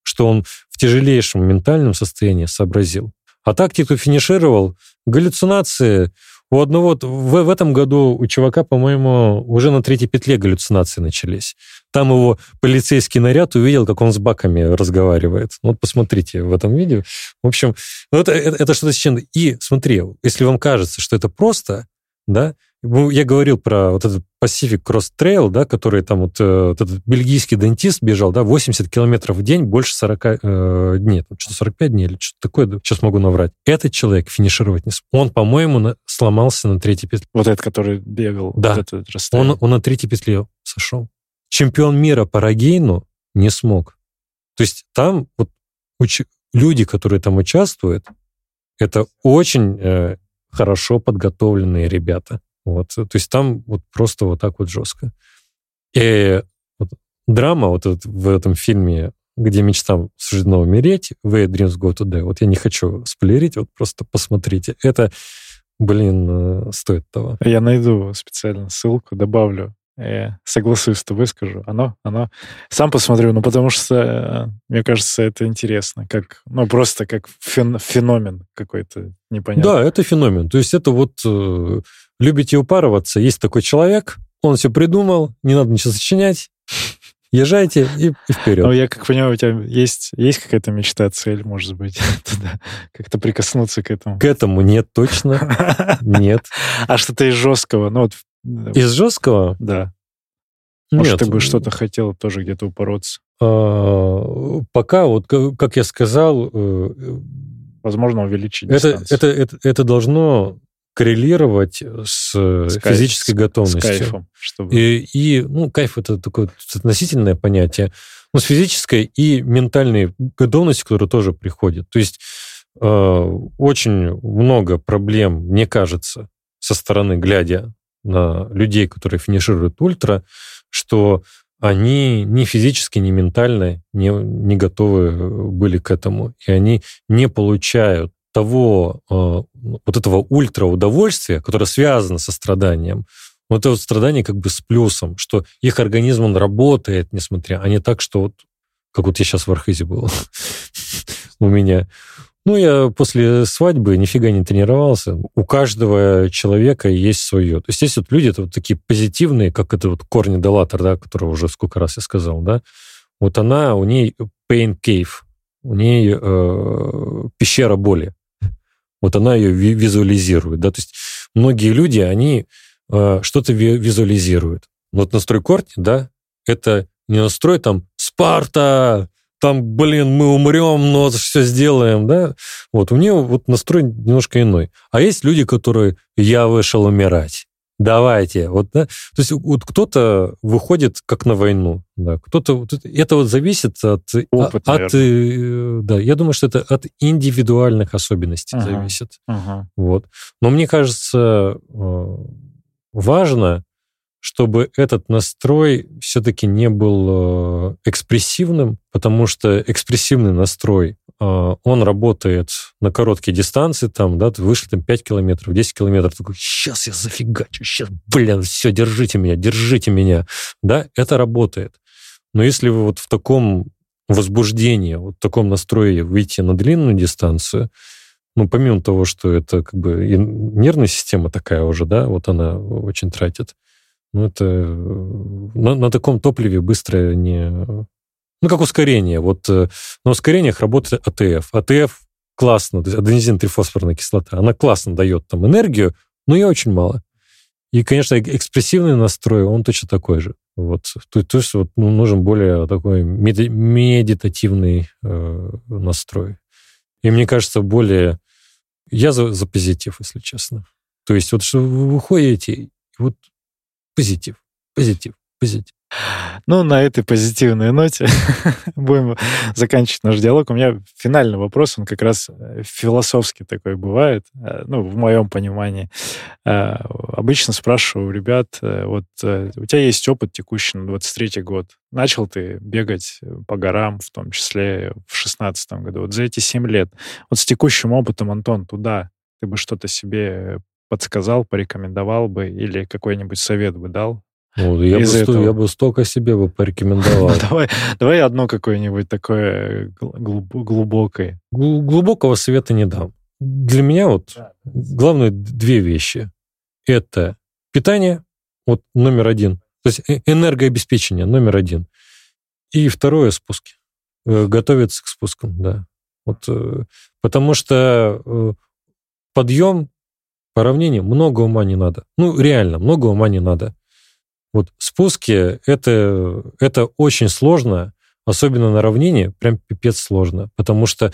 S1: что он в тяжелейшем ментальном состоянии сообразил. А так, те, кто финишировал, галлюцинации. У одного в, в этом году у чувака, по-моему, уже на третьей петле галлюцинации начались. Там его полицейский наряд увидел, как он с баками разговаривает. Вот посмотрите в этом видео. В общем, это, это, это что-то с чем И смотри, если вам кажется, что это просто, да, ну, я говорил про вот этот Pacific Cross Trail, да, который там вот, э, вот этот бельгийский дентист бежал, да, 80 километров в день, больше 40 э, дней, там, что-то 45 дней или что-то такое, сейчас могу наврать. Этот человек финишировать не смог. Он, по-моему, на, сломался на третьей петле.
S2: Вот этот, который бегал.
S1: Да,
S2: вот
S1: этот он, он на третьей петле сошел. Чемпион мира по рогейну не смог. То есть там вот уч... люди, которые там участвуют, это очень э, хорошо подготовленные ребята. Вот, то есть там вот просто вот так вот жестко. И вот драма вот, в этом фильме, где мечтам суждено умереть, Where Dreams Go to Die, вот я не хочу спойлерить, вот просто посмотрите. Это, блин, э, стоит того.
S2: Я найду специально ссылку, добавлю. Я согласуюсь с тобой, скажу. Оно, оно. Сам посмотрю, ну, потому что, э, мне кажется, это интересно. Как, ну, просто как феномен какой-то непонятный.
S1: Да, это феномен. То есть это вот э, любите упарываться, есть такой человек, он все придумал, не надо ничего сочинять, езжайте и, и вперед.
S2: Ну, я как понимаю, у тебя есть, есть какая-то мечта, цель, может быть, туда, как-то прикоснуться к этому?
S1: К этому нет точно, нет.
S2: А что-то из жесткого? Ну, вот,
S1: из жесткого?
S2: Да. Может, Нет. ты бы что-то хотел тоже где-то упороться?
S1: А, пока, вот как я сказал... Э,
S2: Возможно, увеличить
S1: это, это, это, это должно коррелировать с, с физической кайф, готовностью. С кайфом. Чтобы... И, и, ну, кайф это такое относительное понятие. Но с физической и ментальной готовностью, которая тоже приходит. То есть очень много проблем, мне кажется, со стороны, глядя на людей, которые финишируют ультра, что они ни физически, ни ментально не, не готовы были к этому. И они не получают того, вот этого ультра удовольствия, которое связано со страданием, вот это вот страдание как бы с плюсом, что их организм, он работает, несмотря, а не так, что вот, как вот я сейчас в Архизе был у меня. Ну, я после свадьбы нифига не тренировался. У каждого человека есть свое. То есть есть вот люди, это вот такие позитивные, как это вот Корни Делатор, да, которого уже сколько раз я сказал, да. Вот она, у ней pain cave, у ней э, пещера боли. Вот она ее визуализирует, да. То есть многие люди, они э, что-то визуализируют. Вот настрой Кортни, да, это не настрой там «Спарта!» Там, блин, мы умрем, но все сделаем, да? Вот, у нее вот настрой немножко иной. А есть люди, которые «я вышел умирать». Давайте, вот, да, то есть вот кто-то выходит как на войну, да, кто-то, это вот зависит от, Опыт, от, э, да, я думаю, что это от индивидуальных особенностей ага, зависит, ага. вот. Но мне кажется, э, важно чтобы этот настрой все-таки не был э, экспрессивным, потому что экспрессивный настрой, э, он работает на короткие дистанции, там, да, ты вышли там 5 километров, 10 километров, такой, сейчас я зафигачу, сейчас, блин, все, держите меня, держите меня, да, это работает. Но если вы вот в таком возбуждении, вот в таком настрое выйти на длинную дистанцию, ну, помимо того, что это как бы нервная система такая уже, да, вот она очень тратит, ну, это э, на, на таком топливе быстро не... Ну, как ускорение. Вот э, на ускорениях работает АТФ. АТФ классно, аденозин-трифосфорная кислота, она классно дает там энергию, но ее очень мало. И, конечно, экспрессивный настрой, он точно такой же. Вот. То, то есть вот, ну, нужен более такой медитативный э, настрой. И мне кажется, более... Я за, за позитив, если честно. То есть вот что вы выходите, вот позитив, позитив, позитив.
S2: Ну, на этой позитивной ноте будем заканчивать наш диалог. У меня финальный вопрос, он как раз э, философский такой бывает, э, ну, в моем понимании. Э, обычно спрашиваю ребят, вот у тебя есть опыт текущий на 23-й год. Начал ты бегать по горам, в том числе в 16 году. Вот за эти 7 лет, вот с текущим опытом, Антон, туда ты бы что-то себе подсказал, порекомендовал бы или какой-нибудь совет бы дал?
S1: Ну, я, бы этого... я бы столько себе бы порекомендовал.
S2: давай, давай одно какое-нибудь такое глубокое.
S1: Глубокого совета не дам. Для меня вот главное две вещи. Это питание, вот номер один. То есть э, энергообеспечение номер один. И второе спуски. Э, готовиться к спускам, да. Вот, э, потому что подъем по равнению много ума не надо. Ну, реально, много ума не надо. Вот спуски это, это очень сложно, особенно на равнине, прям пипец сложно, потому что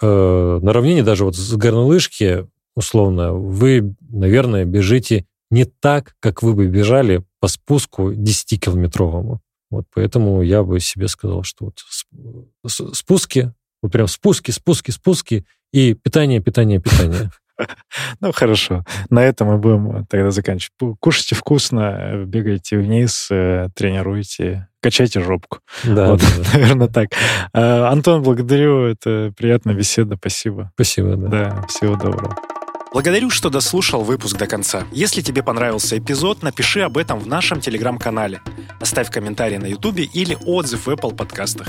S1: э, на равнине даже вот с горнолыжки, условно, вы, наверное, бежите не так, как вы бы бежали по спуску 10-километровому. Вот поэтому я бы себе сказал, что вот спуски, вот прям спуски, спуски, спуски и питание, питание, питание.
S2: Ну, хорошо. На этом мы будем тогда заканчивать. Кушайте вкусно, бегайте вниз, э, тренируйте, качайте жопку. Да, вот, да, да. наверное, так. А, Антон, благодарю. Это приятная беседа. Спасибо.
S1: Спасибо, да.
S2: Да, всего доброго.
S3: Благодарю, что дослушал выпуск до конца. Если тебе понравился эпизод, напиши об этом в нашем телеграм-канале. Оставь комментарий на ютубе или отзыв в Apple подкастах.